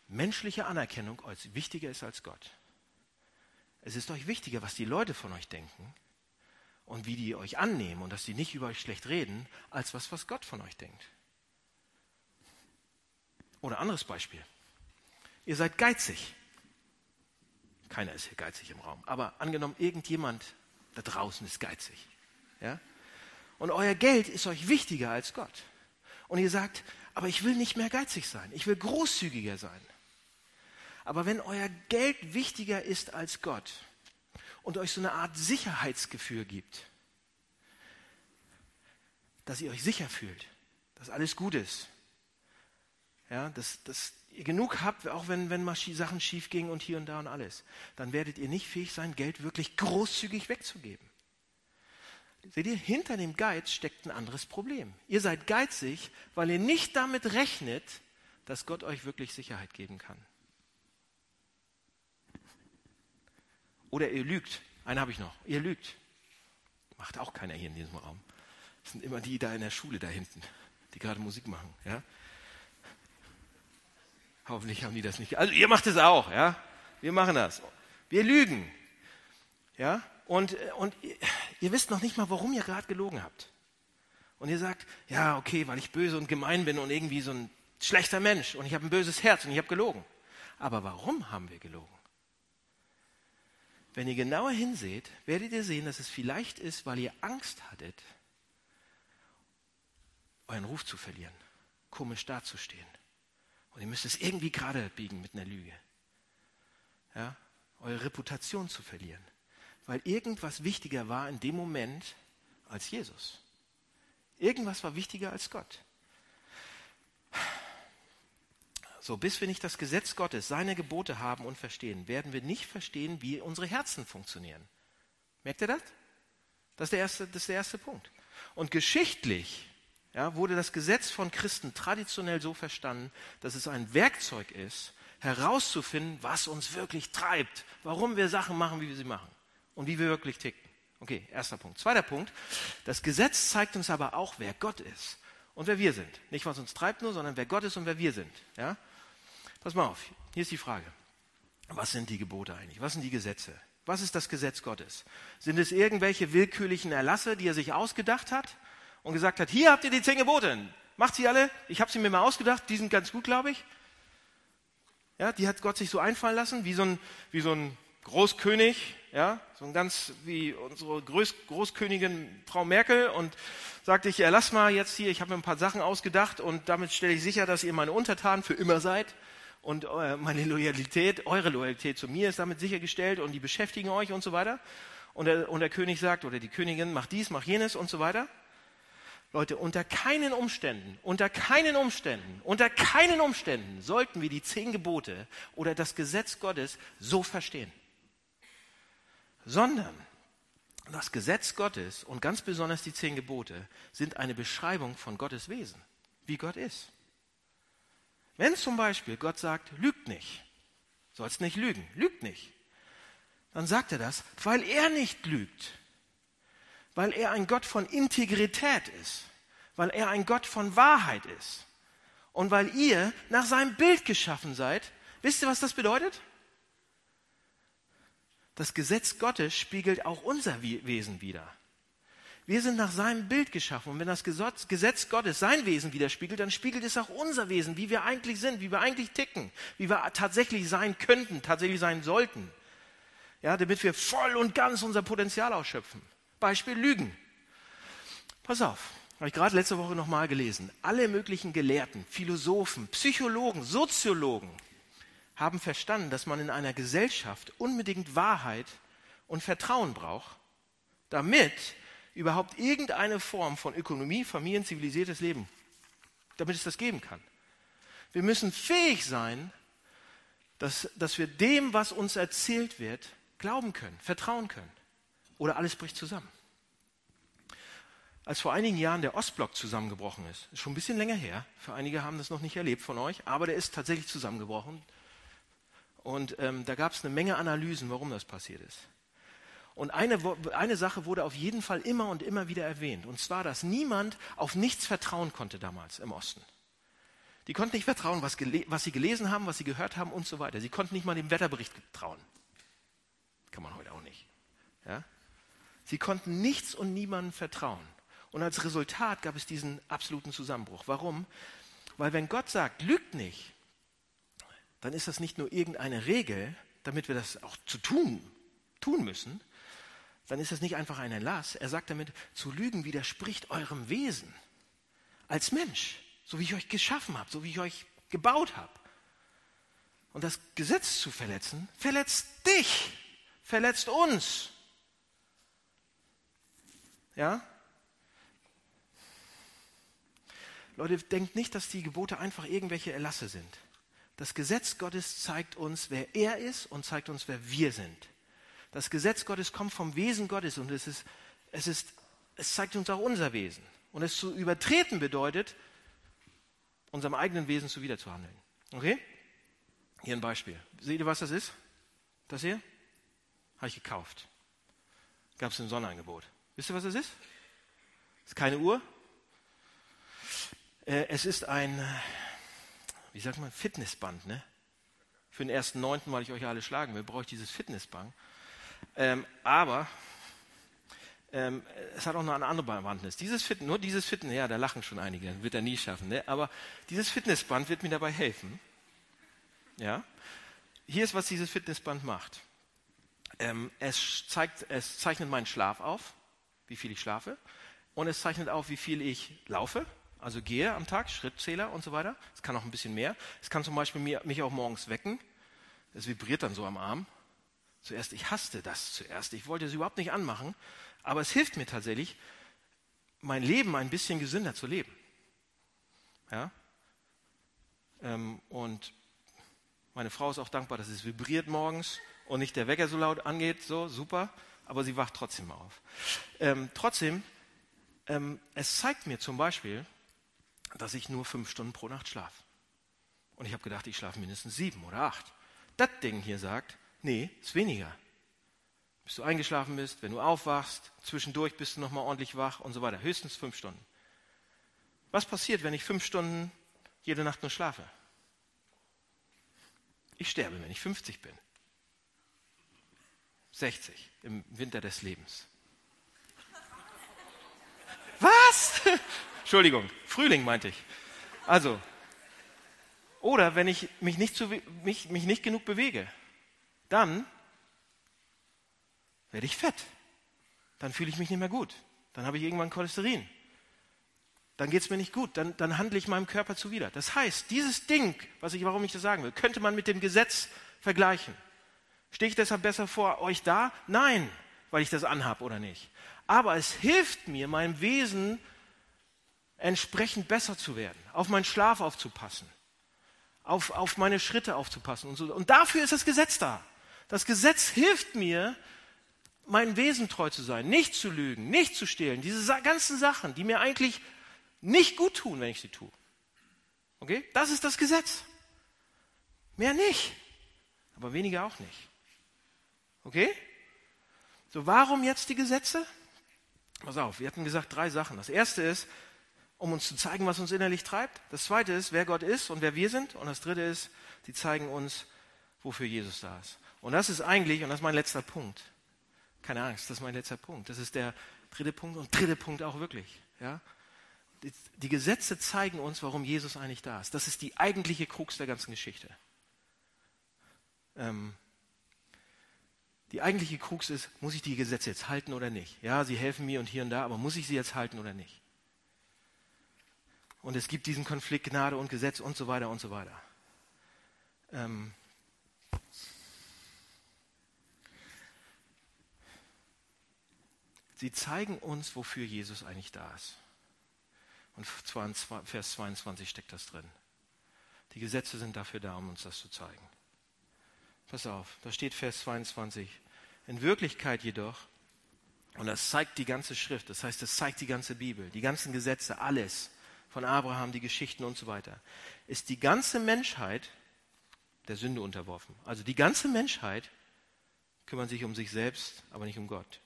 menschliche Anerkennung euch wichtiger ist als Gott. Es ist euch wichtiger, was die Leute von euch denken und wie die euch annehmen und dass sie nicht über euch schlecht reden, als was, was Gott von euch denkt. Oder anderes Beispiel. Ihr seid geizig. Keiner ist hier geizig im Raum. Aber angenommen, irgendjemand da draußen ist geizig. Ja? Und euer Geld ist euch wichtiger als Gott. Und ihr sagt, aber ich will nicht mehr geizig sein. Ich will großzügiger sein. Aber wenn euer Geld wichtiger ist als Gott und euch so eine Art Sicherheitsgefühl gibt, dass ihr euch sicher fühlt, dass alles gut ist, ja, dass, dass ihr genug habt, auch wenn, wenn mal Sachen schief gingen und hier und da und alles, dann werdet ihr nicht fähig sein, Geld wirklich großzügig wegzugeben. Seht ihr, hinter dem Geiz steckt ein anderes Problem. Ihr seid geizig, weil ihr nicht damit rechnet, dass Gott euch wirklich Sicherheit geben kann. Oder ihr lügt. Einen habe ich noch. Ihr lügt. Macht auch keiner hier in diesem Raum. Das sind immer die da in der Schule da hinten, die gerade Musik machen. Ja? Hoffentlich haben die das nicht. Also ihr macht es auch, ja? Wir machen das. Wir lügen. Ja? Und, und ihr, ihr wisst noch nicht mal, warum ihr gerade gelogen habt. Und ihr sagt, ja, okay, weil ich böse und gemein bin und irgendwie so ein schlechter Mensch und ich habe ein böses Herz und ich habe gelogen. Aber warum haben wir gelogen? Wenn ihr genauer hinseht, werdet ihr sehen, dass es vielleicht ist, weil ihr Angst hattet, euren Ruf zu verlieren, komisch dazustehen. Und ihr müsst es irgendwie gerade biegen mit einer Lüge. Ja? Eure Reputation zu verlieren. Weil irgendwas wichtiger war in dem Moment als Jesus. Irgendwas war wichtiger als Gott. So, bis wir nicht das Gesetz Gottes, seine Gebote haben und verstehen, werden wir nicht verstehen, wie unsere Herzen funktionieren. Merkt ihr das? Das ist der erste, das ist der erste Punkt. Und geschichtlich ja, wurde das Gesetz von Christen traditionell so verstanden, dass es ein Werkzeug ist, herauszufinden, was uns wirklich treibt, warum wir Sachen machen, wie wir sie machen und wie wir wirklich ticken. Okay, erster Punkt. Zweiter Punkt. Das Gesetz zeigt uns aber auch, wer Gott ist und wer wir sind. Nicht, was uns treibt nur, sondern wer Gott ist und wer wir sind. Ja? Pass mal auf. Hier ist die Frage. Was sind die Gebote eigentlich? Was sind die Gesetze? Was ist das Gesetz Gottes? Sind es irgendwelche willkürlichen Erlasse, die er sich ausgedacht hat? Und gesagt hat, hier habt ihr die zehn Gebote, macht sie alle, ich habe sie mir mal ausgedacht, die sind ganz gut, glaube ich. Ja, die hat Gott sich so einfallen lassen, wie so ein, wie so ein Großkönig, ja, so ein ganz wie unsere Groß, Großkönigin Frau Merkel und sagte ich, erlass mal jetzt hier, ich habe mir ein paar Sachen ausgedacht und damit stelle ich sicher, dass ihr meine Untertanen für immer seid und äh, meine Loyalität, eure Loyalität zu mir ist damit sichergestellt und die beschäftigen euch und so weiter. Und der, und der König sagt oder die Königin macht dies, macht jenes und so weiter. Leute, unter keinen Umständen, unter keinen Umständen, unter keinen Umständen sollten wir die zehn Gebote oder das Gesetz Gottes so verstehen. Sondern das Gesetz Gottes und ganz besonders die zehn Gebote sind eine Beschreibung von Gottes Wesen, wie Gott ist. Wenn zum Beispiel Gott sagt, lügt nicht, sollst nicht lügen, lügt nicht, dann sagt er das, weil er nicht lügt weil er ein Gott von Integrität ist, weil er ein Gott von Wahrheit ist und weil ihr nach seinem Bild geschaffen seid. Wisst ihr, was das bedeutet? Das Gesetz Gottes spiegelt auch unser Wesen wider. Wir sind nach seinem Bild geschaffen. Und wenn das Gesetz Gottes sein Wesen widerspiegelt, dann spiegelt es auch unser Wesen, wie wir eigentlich sind, wie wir eigentlich ticken, wie wir tatsächlich sein könnten, tatsächlich sein sollten. Ja, damit wir voll und ganz unser Potenzial ausschöpfen. Beispiel Lügen. Pass auf. habe ich gerade letzte Woche nochmal gelesen. Alle möglichen Gelehrten, Philosophen, Psychologen, Soziologen haben verstanden, dass man in einer Gesellschaft unbedingt Wahrheit und Vertrauen braucht, damit überhaupt irgendeine Form von Ökonomie, Familien, zivilisiertes Leben, damit es das geben kann. Wir müssen fähig sein, dass, dass wir dem, was uns erzählt wird, glauben können, vertrauen können. Oder alles bricht zusammen als vor einigen Jahren der Ostblock zusammengebrochen ist. Ist schon ein bisschen länger her. Für einige haben das noch nicht erlebt von euch, aber der ist tatsächlich zusammengebrochen. Und ähm, da gab es eine Menge Analysen, warum das passiert ist. Und eine, eine Sache wurde auf jeden Fall immer und immer wieder erwähnt. Und zwar, dass niemand auf nichts vertrauen konnte damals im Osten. Die konnten nicht vertrauen, was, was sie gelesen haben, was sie gehört haben und so weiter. Sie konnten nicht mal dem Wetterbericht trauen. Kann man heute auch nicht. Ja? Sie konnten nichts und niemandem vertrauen. Und als Resultat gab es diesen absoluten Zusammenbruch. Warum? Weil wenn Gott sagt, lügt nicht, dann ist das nicht nur irgendeine Regel, damit wir das auch zu tun, tun müssen, dann ist das nicht einfach ein Erlass. Er sagt damit, zu lügen widerspricht eurem Wesen als Mensch, so wie ich euch geschaffen habe, so wie ich euch gebaut habe. Und das Gesetz zu verletzen, verletzt dich, verletzt uns. Ja? Leute, denkt nicht, dass die Gebote einfach irgendwelche Erlasse sind. Das Gesetz Gottes zeigt uns, wer er ist und zeigt uns, wer wir sind. Das Gesetz Gottes kommt vom Wesen Gottes und es, ist, es, ist, es zeigt uns auch unser Wesen. Und es zu übertreten bedeutet, unserem eigenen Wesen zuwiderzuhandeln. Okay? Hier ein Beispiel. Seht ihr, was das ist? Das hier? Habe ich gekauft. Gab es im Sonnenangebot. Wisst ihr, was das ist? Das ist keine Uhr, äh, es ist ein, wie sagt man, Fitnessband. Ne? Für den ersten Neunten, weil ich euch alle schlagen will, brauche ich dieses Fitnessband. Ähm, aber ähm, es hat auch noch eine andere Bewandtnis. Dieses Fit nur dieses Fitness, ja, da lachen schon einige, wird er nie schaffen. Ne? Aber dieses Fitnessband wird mir dabei helfen. Ja? Hier ist, was dieses Fitnessband macht. Ähm, es, zeigt, es zeichnet meinen Schlaf auf, wie viel ich schlafe. Und es zeichnet auf, wie viel ich laufe, also gehe am Tag, Schrittzähler und so weiter. Es kann auch ein bisschen mehr. Es kann zum Beispiel mich auch morgens wecken. Es vibriert dann so am Arm. Zuerst, ich hasste das zuerst. Ich wollte es überhaupt nicht anmachen. Aber es hilft mir tatsächlich, mein Leben ein bisschen gesünder zu leben. Ja? Ähm, und meine Frau ist auch dankbar, dass es vibriert morgens und nicht der Wecker so laut angeht. So, super. Aber sie wacht trotzdem auf. Ähm, trotzdem, ähm, es zeigt mir zum Beispiel, dass ich nur fünf Stunden pro Nacht schlafe. Und ich habe gedacht, ich schlafe mindestens sieben oder acht. Das Ding hier sagt, nee, ist weniger. Bis du eingeschlafen bist, wenn du aufwachst, zwischendurch bist du nochmal ordentlich wach und so weiter. Höchstens fünf Stunden. Was passiert, wenn ich fünf Stunden jede Nacht nur schlafe? Ich sterbe, wenn ich 50 bin. 60 im Winter des Lebens. Was? Entschuldigung, Frühling meinte ich. Also, oder wenn ich mich nicht, zu, mich, mich nicht genug bewege, dann werde ich fett. Dann fühle ich mich nicht mehr gut. Dann habe ich irgendwann Cholesterin. Dann geht es mir nicht gut. Dann, dann handle ich meinem Körper zuwider. Das heißt, dieses Ding, was ich, warum ich das sagen will, könnte man mit dem Gesetz vergleichen. Stehe ich deshalb besser vor euch da? Nein, weil ich das anhab oder nicht. Aber es hilft mir, mein Wesen entsprechend besser zu werden, auf meinen Schlaf aufzupassen, auf, auf meine Schritte aufzupassen und so. Und dafür ist das Gesetz da. Das Gesetz hilft mir, meinem Wesen treu zu sein, nicht zu lügen, nicht zu stehlen. Diese ganzen Sachen, die mir eigentlich nicht gut tun, wenn ich sie tue. Okay? Das ist das Gesetz. Mehr nicht. Aber weniger auch nicht. Okay? So, warum jetzt die Gesetze? Pass auf, wir hatten gesagt drei Sachen. Das erste ist, um uns zu zeigen, was uns innerlich treibt. Das zweite ist, wer Gott ist und wer wir sind. Und das dritte ist, sie zeigen uns, wofür Jesus da ist. Und das ist eigentlich, und das ist mein letzter Punkt. Keine Angst, das ist mein letzter Punkt. Das ist der dritte Punkt und dritte Punkt auch wirklich. Ja? Die, die Gesetze zeigen uns, warum Jesus eigentlich da ist. Das ist die eigentliche Krux der ganzen Geschichte. Ähm, die eigentliche Krux ist, muss ich die Gesetze jetzt halten oder nicht? Ja, sie helfen mir und hier und da, aber muss ich sie jetzt halten oder nicht? Und es gibt diesen Konflikt Gnade und Gesetz und so weiter und so weiter. Ähm Sie zeigen uns, wofür Jesus eigentlich da ist. Und zwar in Vers 22 steckt das drin. Die Gesetze sind dafür da, um uns das zu zeigen. Pass auf, da steht Vers 22. In Wirklichkeit jedoch, und das zeigt die ganze Schrift, das heißt, das zeigt die ganze Bibel, die ganzen Gesetze, alles von Abraham, die Geschichten und so weiter, ist die ganze Menschheit der Sünde unterworfen. Also die ganze Menschheit kümmert sich um sich selbst, aber nicht um Gott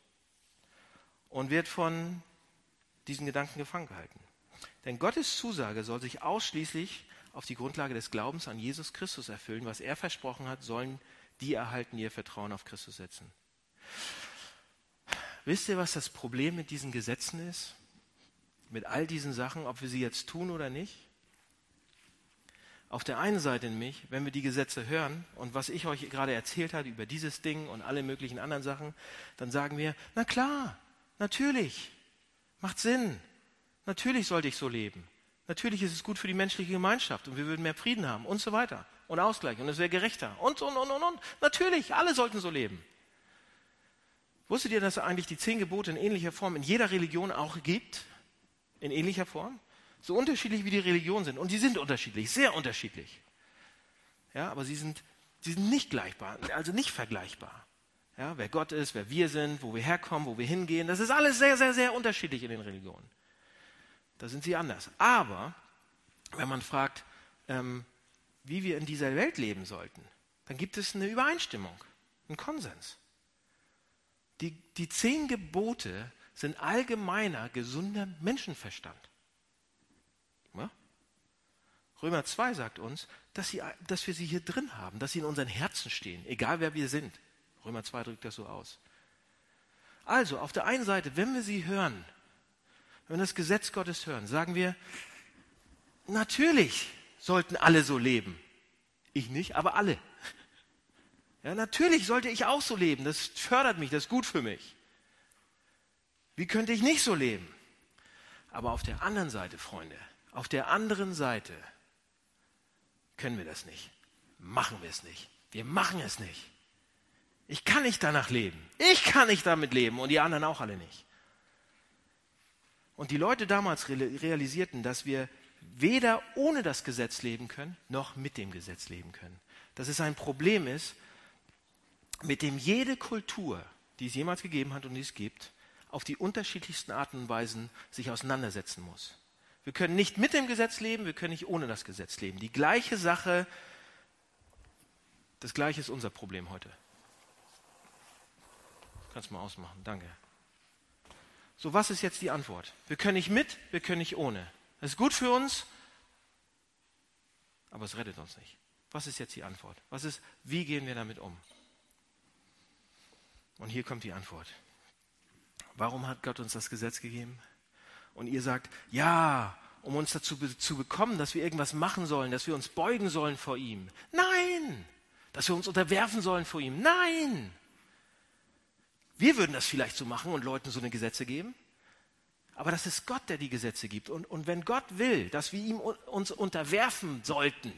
und wird von diesen Gedanken gefangen gehalten. Denn Gottes Zusage soll sich ausschließlich auf die Grundlage des Glaubens an Jesus Christus erfüllen. Was er versprochen hat, sollen die erhalten, die ihr Vertrauen auf Christus setzen. Wisst ihr, was das Problem mit diesen Gesetzen ist? Mit all diesen Sachen, ob wir sie jetzt tun oder nicht? Auf der einen Seite in mich, wenn wir die Gesetze hören und was ich euch gerade erzählt habe über dieses Ding und alle möglichen anderen Sachen, dann sagen wir, na klar, Natürlich. Macht Sinn. Natürlich sollte ich so leben. Natürlich ist es gut für die menschliche Gemeinschaft und wir würden mehr Frieden haben und so weiter und Ausgleich und es wäre gerechter und, und, und, und, und. Natürlich, alle sollten so leben. Wusstet ihr, dass es eigentlich die zehn Gebote in ähnlicher Form in jeder Religion auch gibt? In ähnlicher Form? So unterschiedlich wie die Religionen sind. Und die sind unterschiedlich, sehr unterschiedlich. Ja, aber sie sind, sie sind nicht gleichbar, also nicht vergleichbar. Ja, wer Gott ist, wer wir sind, wo wir herkommen, wo wir hingehen, das ist alles sehr, sehr, sehr unterschiedlich in den Religionen. Da sind sie anders. Aber wenn man fragt, ähm, wie wir in dieser Welt leben sollten, dann gibt es eine Übereinstimmung, einen Konsens. Die, die zehn Gebote sind allgemeiner, gesunder Menschenverstand. Ja? Römer 2 sagt uns, dass, sie, dass wir sie hier drin haben, dass sie in unseren Herzen stehen, egal wer wir sind. Römer 2 drückt das so aus. Also, auf der einen Seite, wenn wir sie hören, wenn wir das Gesetz Gottes hören, sagen wir, natürlich sollten alle so leben. Ich nicht, aber alle. Ja, natürlich sollte ich auch so leben. Das fördert mich, das ist gut für mich. Wie könnte ich nicht so leben? Aber auf der anderen Seite, Freunde, auf der anderen Seite können wir das nicht. Machen wir es nicht. Wir machen es nicht. Ich kann nicht danach leben. Ich kann nicht damit leben und die anderen auch alle nicht. Und die Leute damals realisierten, dass wir weder ohne das Gesetz leben können, noch mit dem Gesetz leben können. Dass es ein Problem ist, mit dem jede Kultur, die es jemals gegeben hat und die es gibt, auf die unterschiedlichsten Arten und Weisen sich auseinandersetzen muss. Wir können nicht mit dem Gesetz leben, wir können nicht ohne das Gesetz leben. Die gleiche Sache, das gleiche ist unser Problem heute. Kannst mal ausmachen, danke. So, was ist jetzt die Antwort? Wir können nicht mit, wir können nicht ohne. Das ist gut für uns, aber es rettet uns nicht. Was ist jetzt die Antwort? Was ist, wie gehen wir damit um? Und hier kommt die Antwort. Warum hat Gott uns das Gesetz gegeben? Und ihr sagt, ja, um uns dazu zu bekommen, dass wir irgendwas machen sollen, dass wir uns beugen sollen vor ihm. Nein! Dass wir uns unterwerfen sollen vor ihm. Nein! Wir würden das vielleicht so machen und Leuten so eine Gesetze geben. Aber das ist Gott, der die Gesetze gibt. Und, und wenn Gott will, dass wir ihm uns unterwerfen sollten,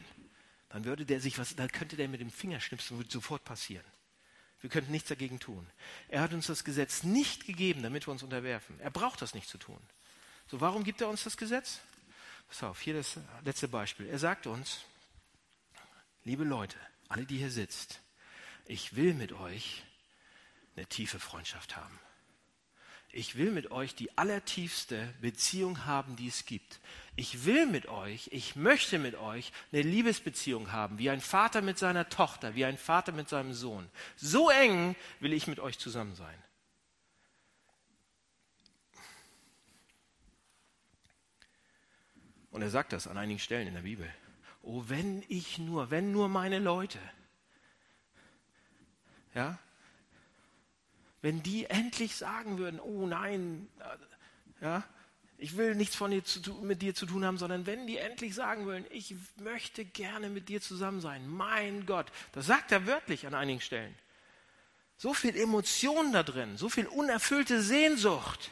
dann würde der sich was, dann könnte der mit dem Finger schnipsen würde sofort passieren. Wir könnten nichts dagegen tun. Er hat uns das Gesetz nicht gegeben, damit wir uns unterwerfen. Er braucht das nicht zu tun. So, warum gibt er uns das Gesetz? Pass auf, hier das letzte Beispiel. Er sagt uns, liebe Leute, alle, die hier sitzt, ich will mit euch eine tiefe Freundschaft haben. Ich will mit euch die allertiefste Beziehung haben, die es gibt. Ich will mit euch, ich möchte mit euch eine Liebesbeziehung haben, wie ein Vater mit seiner Tochter, wie ein Vater mit seinem Sohn. So eng will ich mit euch zusammen sein. Und er sagt das an einigen Stellen in der Bibel. Oh, wenn ich nur, wenn nur meine Leute, ja, wenn die endlich sagen würden, oh nein, äh, ja, ich will nichts von dir zu, mit dir zu tun haben, sondern wenn die endlich sagen würden, ich möchte gerne mit dir zusammen sein, mein Gott, das sagt er wörtlich an einigen Stellen. So viel Emotion da drin, so viel unerfüllte Sehnsucht.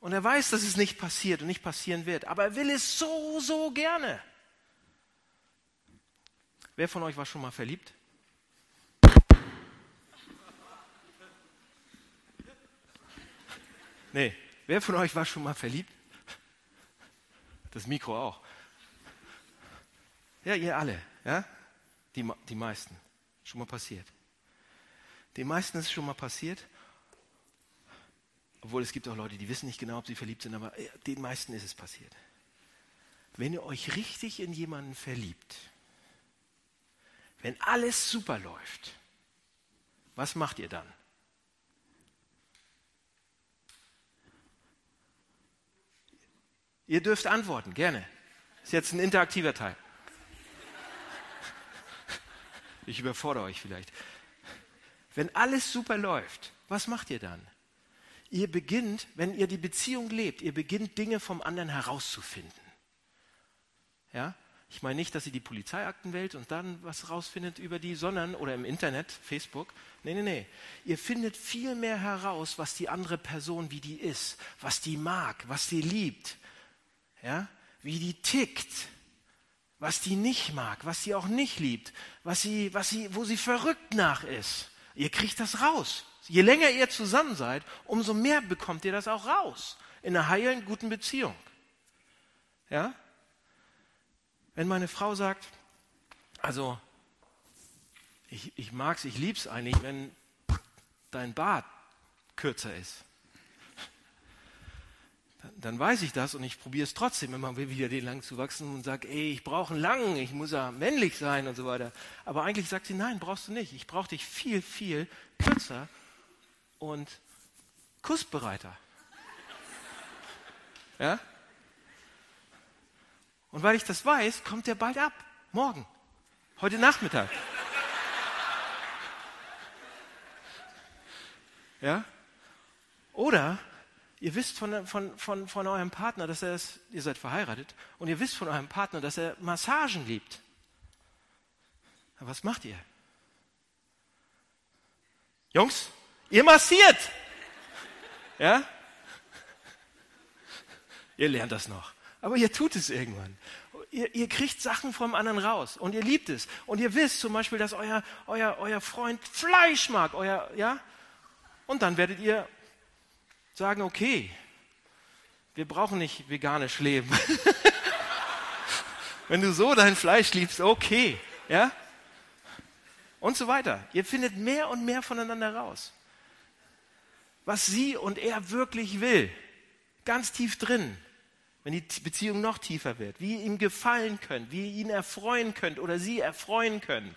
Und er weiß, dass es nicht passiert und nicht passieren wird. Aber er will es so, so gerne. Wer von euch war schon mal verliebt? Nee, wer von euch war schon mal verliebt? Das Mikro auch. Ja, ihr alle, ja? Die, die meisten. Schon mal passiert. Den meisten ist es schon mal passiert. Obwohl es gibt auch Leute, die wissen nicht genau, ob sie verliebt sind, aber den meisten ist es passiert. Wenn ihr euch richtig in jemanden verliebt, wenn alles super läuft, was macht ihr dann? Ihr dürft antworten, gerne. Ist jetzt ein interaktiver Teil. Ich überfordere euch vielleicht. Wenn alles super läuft, was macht ihr dann? Ihr beginnt, wenn ihr die Beziehung lebt, ihr beginnt Dinge vom anderen herauszufinden. Ja? Ich meine nicht, dass ihr die Polizeiakten wählt und dann was rausfindet über die, sondern, oder im Internet, Facebook. Nee, nee, nee. Ihr findet viel mehr heraus, was die andere Person, wie die ist, was die mag, was die liebt, ja, wie die tickt, was die nicht mag, was sie auch nicht liebt, was sie, was sie, wo sie verrückt nach ist. Ihr kriegt das raus. Je länger ihr zusammen seid, umso mehr bekommt ihr das auch raus. In einer heilen, guten Beziehung. Ja? Wenn meine Frau sagt, also, ich, ich mag's, ich lieb's eigentlich, wenn dein Bart kürzer ist dann weiß ich das und ich probiere es trotzdem immer wieder, den lang zu wachsen und sage, ey, ich brauche einen langen, ich muss ja männlich sein und so weiter. Aber eigentlich sagt sie, nein, brauchst du nicht. Ich brauche dich viel, viel kürzer und kussbereiter. Ja? Und weil ich das weiß, kommt der bald ab. Morgen. Heute Nachmittag. Ja? Oder Ihr wisst von, von, von, von eurem Partner, dass er es, ihr seid verheiratet, und ihr wisst von eurem Partner, dass er Massagen liebt. Aber was macht ihr? Jungs, ihr massiert! Ja? Ihr lernt das noch. Aber ihr tut es irgendwann. Ihr, ihr, kriegt Sachen vom anderen raus und ihr liebt es. Und ihr wisst zum Beispiel, dass euer, euer, euer Freund Fleisch mag. Euer, ja? Und dann werdet ihr sagen, okay, wir brauchen nicht veganisch leben. Wenn du so dein Fleisch liebst, okay, ja? Und so weiter. Ihr findet mehr und mehr voneinander raus. Was sie und er wirklich will. Ganz tief drin. Wenn die Beziehung noch tiefer wird. Wie ihr ihm gefallen könnt. Wie ihr ihn erfreuen könnt oder sie erfreuen könnt.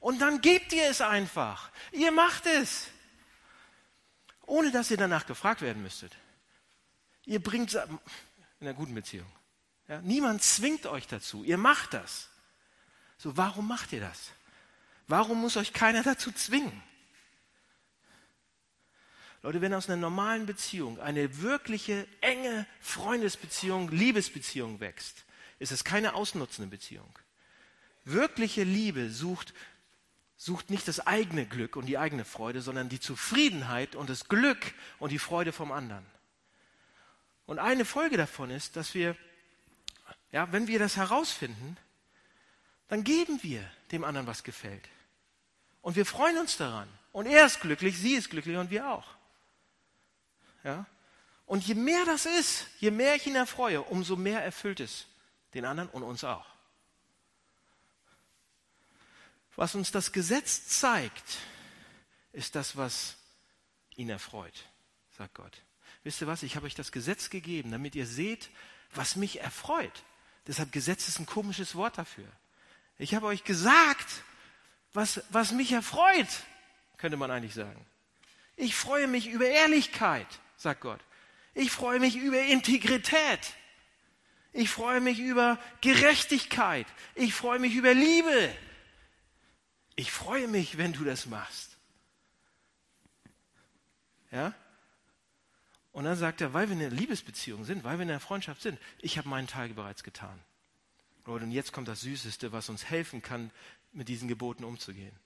Und dann gebt ihr es einfach. Ihr macht es ohne dass ihr danach gefragt werden müsstet. Ihr bringt in einer guten Beziehung. Ja, niemand zwingt euch dazu. Ihr macht das. So, warum macht ihr das? Warum muss euch keiner dazu zwingen? Leute, wenn aus einer normalen Beziehung eine wirkliche, enge Freundesbeziehung, Liebesbeziehung wächst, ist es keine ausnutzende Beziehung. Wirkliche Liebe sucht sucht nicht das eigene Glück und die eigene Freude, sondern die Zufriedenheit und das Glück und die Freude vom anderen. Und eine Folge davon ist, dass wir, ja, wenn wir das herausfinden, dann geben wir dem anderen, was gefällt. Und wir freuen uns daran. Und er ist glücklich, sie ist glücklich und wir auch. Ja? Und je mehr das ist, je mehr ich ihn erfreue, umso mehr erfüllt es den anderen und uns auch. Was uns das Gesetz zeigt, ist das, was ihn erfreut, sagt Gott. Wisst ihr was? Ich habe euch das Gesetz gegeben, damit ihr seht, was mich erfreut. Deshalb Gesetz ist ein komisches Wort dafür. Ich habe euch gesagt, was, was mich erfreut, könnte man eigentlich sagen. Ich freue mich über Ehrlichkeit, sagt Gott. Ich freue mich über Integrität. Ich freue mich über Gerechtigkeit. Ich freue mich über Liebe ich freue mich, wenn du das machst. Ja? Und dann sagt er, weil wir in einer Liebesbeziehung sind, weil wir in einer Freundschaft sind, ich habe meinen Teil bereits getan. Und jetzt kommt das Süßeste, was uns helfen kann, mit diesen Geboten umzugehen.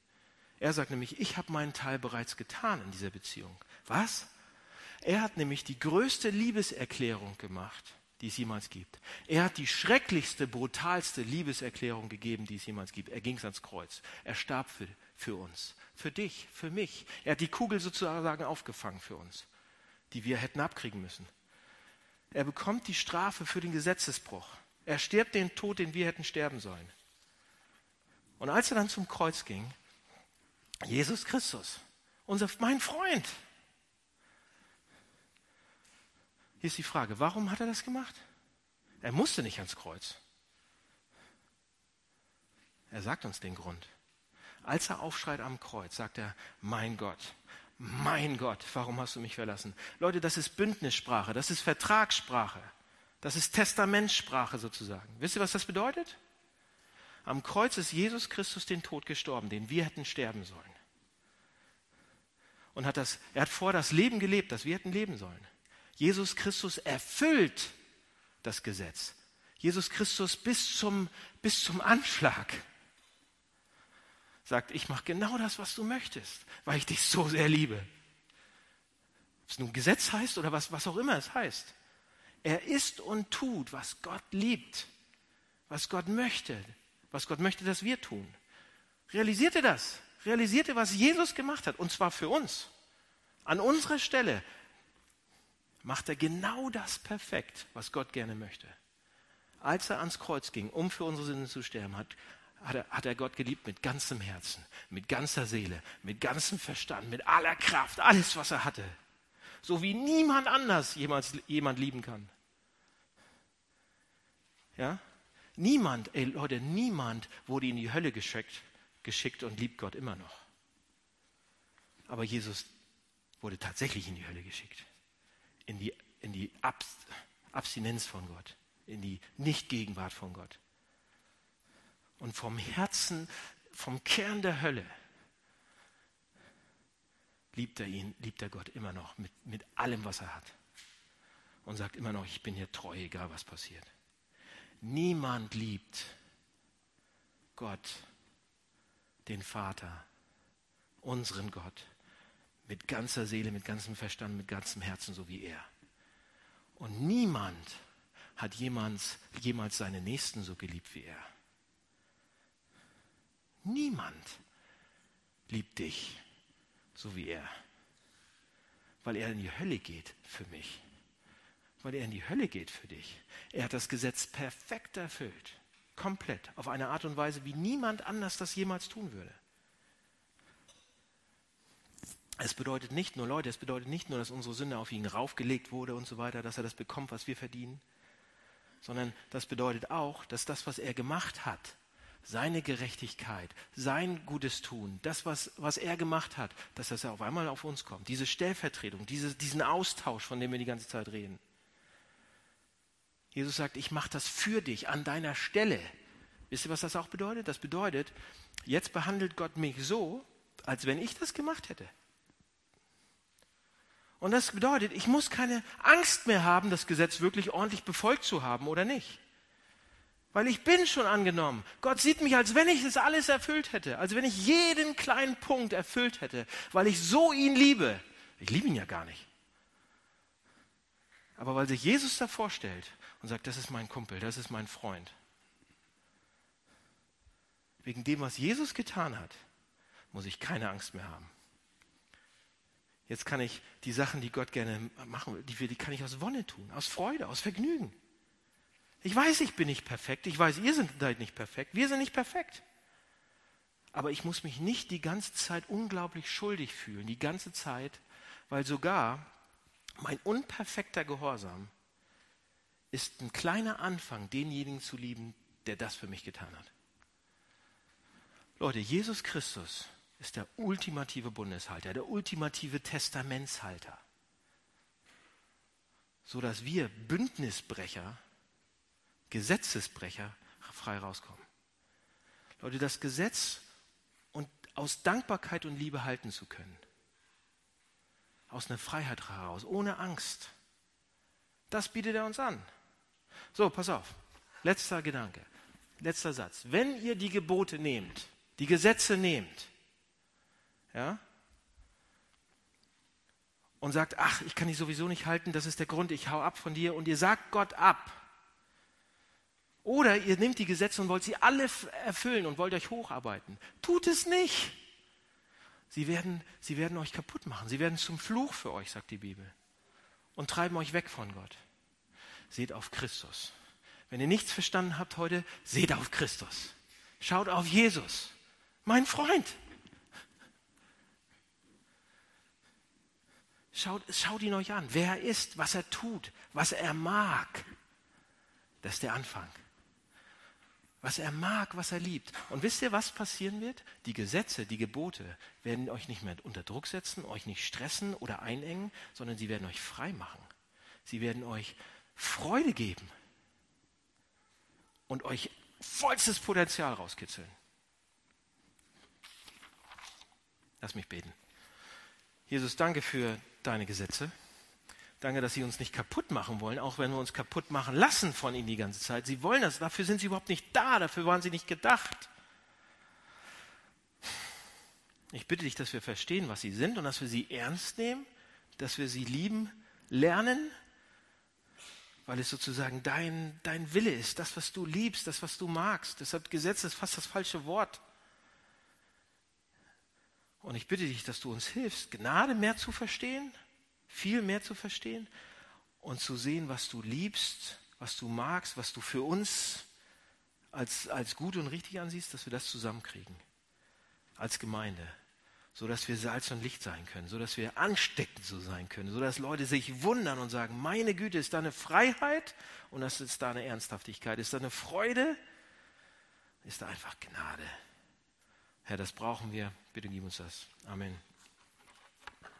Er sagt nämlich, ich habe meinen Teil bereits getan in dieser Beziehung. Was? Er hat nämlich die größte Liebeserklärung gemacht, die es jemals gibt. Er hat die schrecklichste, brutalste Liebeserklärung gegeben, die es jemals gibt. Er ging ans Kreuz. Er starb für, für uns, für dich, für mich. Er hat die Kugel sozusagen aufgefangen für uns, die wir hätten abkriegen müssen. Er bekommt die Strafe für den Gesetzesbruch. Er stirbt den Tod, den wir hätten sterben sollen. Und als er dann zum Kreuz ging, Jesus Christus, unser, mein Freund. Hier ist die Frage, warum hat er das gemacht? Er musste nicht ans Kreuz. Er sagt uns den Grund. Als er aufschreit am Kreuz, sagt er, mein Gott, mein Gott, warum hast du mich verlassen? Leute, das ist Bündnissprache, das ist Vertragssprache, das ist Testamentssprache sozusagen. Wisst ihr, was das bedeutet? Am Kreuz ist Jesus Christus den Tod gestorben, den wir hätten sterben sollen. Und hat das, er hat vor das Leben gelebt, das wir hätten leben sollen. Jesus Christus erfüllt das Gesetz. Jesus Christus bis zum, bis zum Anschlag sagt, ich mache genau das, was du möchtest, weil ich dich so sehr liebe. Ob es nun Gesetz heißt oder was, was auch immer es heißt. Er ist und tut, was Gott liebt, was Gott möchte, was Gott möchte, dass wir tun. Realisiert ihr das? Realisiert ihr, was Jesus gemacht hat? Und zwar für uns. An unserer Stelle macht er genau das perfekt, was Gott gerne möchte. Als er ans Kreuz ging, um für unsere Sünden zu sterben, hat, hat er, hat er Gott geliebt mit ganzem Herzen, mit ganzer Seele, mit ganzem Verstand, mit aller Kraft, alles, was er hatte. So wie niemand anders jemals jemand lieben kann. Ja? Niemand, ey Leute, niemand wurde in die Hölle geschickt, geschickt und liebt Gott immer noch. Aber Jesus wurde tatsächlich in die Hölle geschickt. In die, in die Abstinenz von Gott, in die Nichtgegenwart von Gott und vom Herzen, vom Kern der Hölle liebt er ihn, liebt er Gott immer noch mit, mit allem, was er hat. Und sagt immer noch, ich bin hier treu, egal was passiert. Niemand liebt Gott, den Vater, unseren Gott, mit ganzer Seele, mit ganzem Verstand, mit ganzem Herzen, so wie er. Und niemand hat jemals, jemals seine Nächsten so geliebt wie er. Niemand liebt dich so wie er, weil er in die Hölle geht für mich, weil er in die Hölle geht für dich. Er hat das Gesetz perfekt erfüllt, komplett, auf eine Art und Weise, wie niemand anders das jemals tun würde. Es bedeutet nicht nur, Leute, es bedeutet nicht nur, dass unsere Sünde auf ihn raufgelegt wurde und so weiter, dass er das bekommt, was wir verdienen, sondern das bedeutet auch, dass das, was er gemacht hat, seine Gerechtigkeit, sein gutes Tun, das, was, was er gemacht hat, dass das auf einmal auf uns kommt. Diese Stellvertretung, diese, diesen Austausch, von dem wir die ganze Zeit reden. Jesus sagt, ich mache das für dich an deiner Stelle. Wisst ihr, was das auch bedeutet? Das bedeutet, jetzt behandelt Gott mich so, als wenn ich das gemacht hätte. Und das bedeutet, ich muss keine Angst mehr haben, das Gesetz wirklich ordentlich befolgt zu haben oder nicht. Weil ich bin schon angenommen. Gott sieht mich, als wenn ich das alles erfüllt hätte, als wenn ich jeden kleinen Punkt erfüllt hätte, weil ich so ihn liebe. Ich liebe ihn ja gar nicht. Aber weil sich Jesus davor stellt und sagt, das ist mein Kumpel, das ist mein Freund. Wegen dem, was Jesus getan hat, muss ich keine Angst mehr haben. Jetzt kann ich die Sachen, die Gott gerne machen will, die, die kann ich aus Wonne tun, aus Freude, aus Vergnügen. Ich weiß, ich bin nicht perfekt. Ich weiß, ihr seid nicht perfekt. Wir sind nicht perfekt. Aber ich muss mich nicht die ganze Zeit unglaublich schuldig fühlen, die ganze Zeit, weil sogar mein unperfekter Gehorsam ist ein kleiner Anfang, denjenigen zu lieben, der das für mich getan hat. Leute, Jesus Christus ist der ultimative Bundeshalter, der ultimative Testamentshalter, so dass wir Bündnisbrecher Gesetzesbrecher frei rauskommen. Leute, das Gesetz und aus Dankbarkeit und Liebe halten zu können. Aus einer Freiheit heraus, ohne Angst. Das bietet er uns an. So, pass auf. Letzter Gedanke. Letzter Satz. Wenn ihr die Gebote nehmt, die Gesetze nehmt, ja, und sagt, ach, ich kann dich sowieso nicht halten, das ist der Grund, ich hau ab von dir und ihr sagt Gott ab. Oder ihr nehmt die Gesetze und wollt sie alle erfüllen und wollt euch hocharbeiten. Tut es nicht. Sie werden, sie werden euch kaputt machen. Sie werden zum Fluch für euch, sagt die Bibel. Und treiben euch weg von Gott. Seht auf Christus. Wenn ihr nichts verstanden habt heute, seht auf Christus. Schaut auf Jesus. Mein Freund. Schaut, schaut ihn euch an, wer er ist, was er tut, was er mag. Das ist der Anfang. Was er mag, was er liebt. Und wisst ihr, was passieren wird? Die Gesetze, die Gebote werden euch nicht mehr unter Druck setzen, euch nicht stressen oder einengen, sondern sie werden euch frei machen. Sie werden euch Freude geben und euch vollstes Potenzial rauskitzeln. Lass mich beten. Jesus, danke für deine Gesetze. Danke, dass sie uns nicht kaputt machen wollen, auch wenn wir uns kaputt machen lassen von ihnen die ganze Zeit. Sie wollen das, dafür sind sie überhaupt nicht da, dafür waren sie nicht gedacht. Ich bitte dich, dass wir verstehen, was sie sind und dass wir sie ernst nehmen, dass wir sie lieben, lernen, weil es sozusagen dein, dein Wille ist, das, was du liebst, das, was du magst. Deshalb Gesetz ist fast das falsche Wort. Und ich bitte dich, dass du uns hilfst, Gnade mehr zu verstehen, viel mehr zu verstehen und zu sehen, was du liebst, was du magst, was du für uns als, als gut und richtig ansiehst, dass wir das zusammenkriegen. Als Gemeinde. So dass wir Salz und Licht sein können, so dass wir ansteckend so sein können, so dass Leute sich wundern und sagen, meine Güte, ist da eine Freiheit und das ist da eine Ernsthaftigkeit, ist da eine Freude, ist da einfach Gnade. Herr, das brauchen wir. Bitte gib uns das. Amen.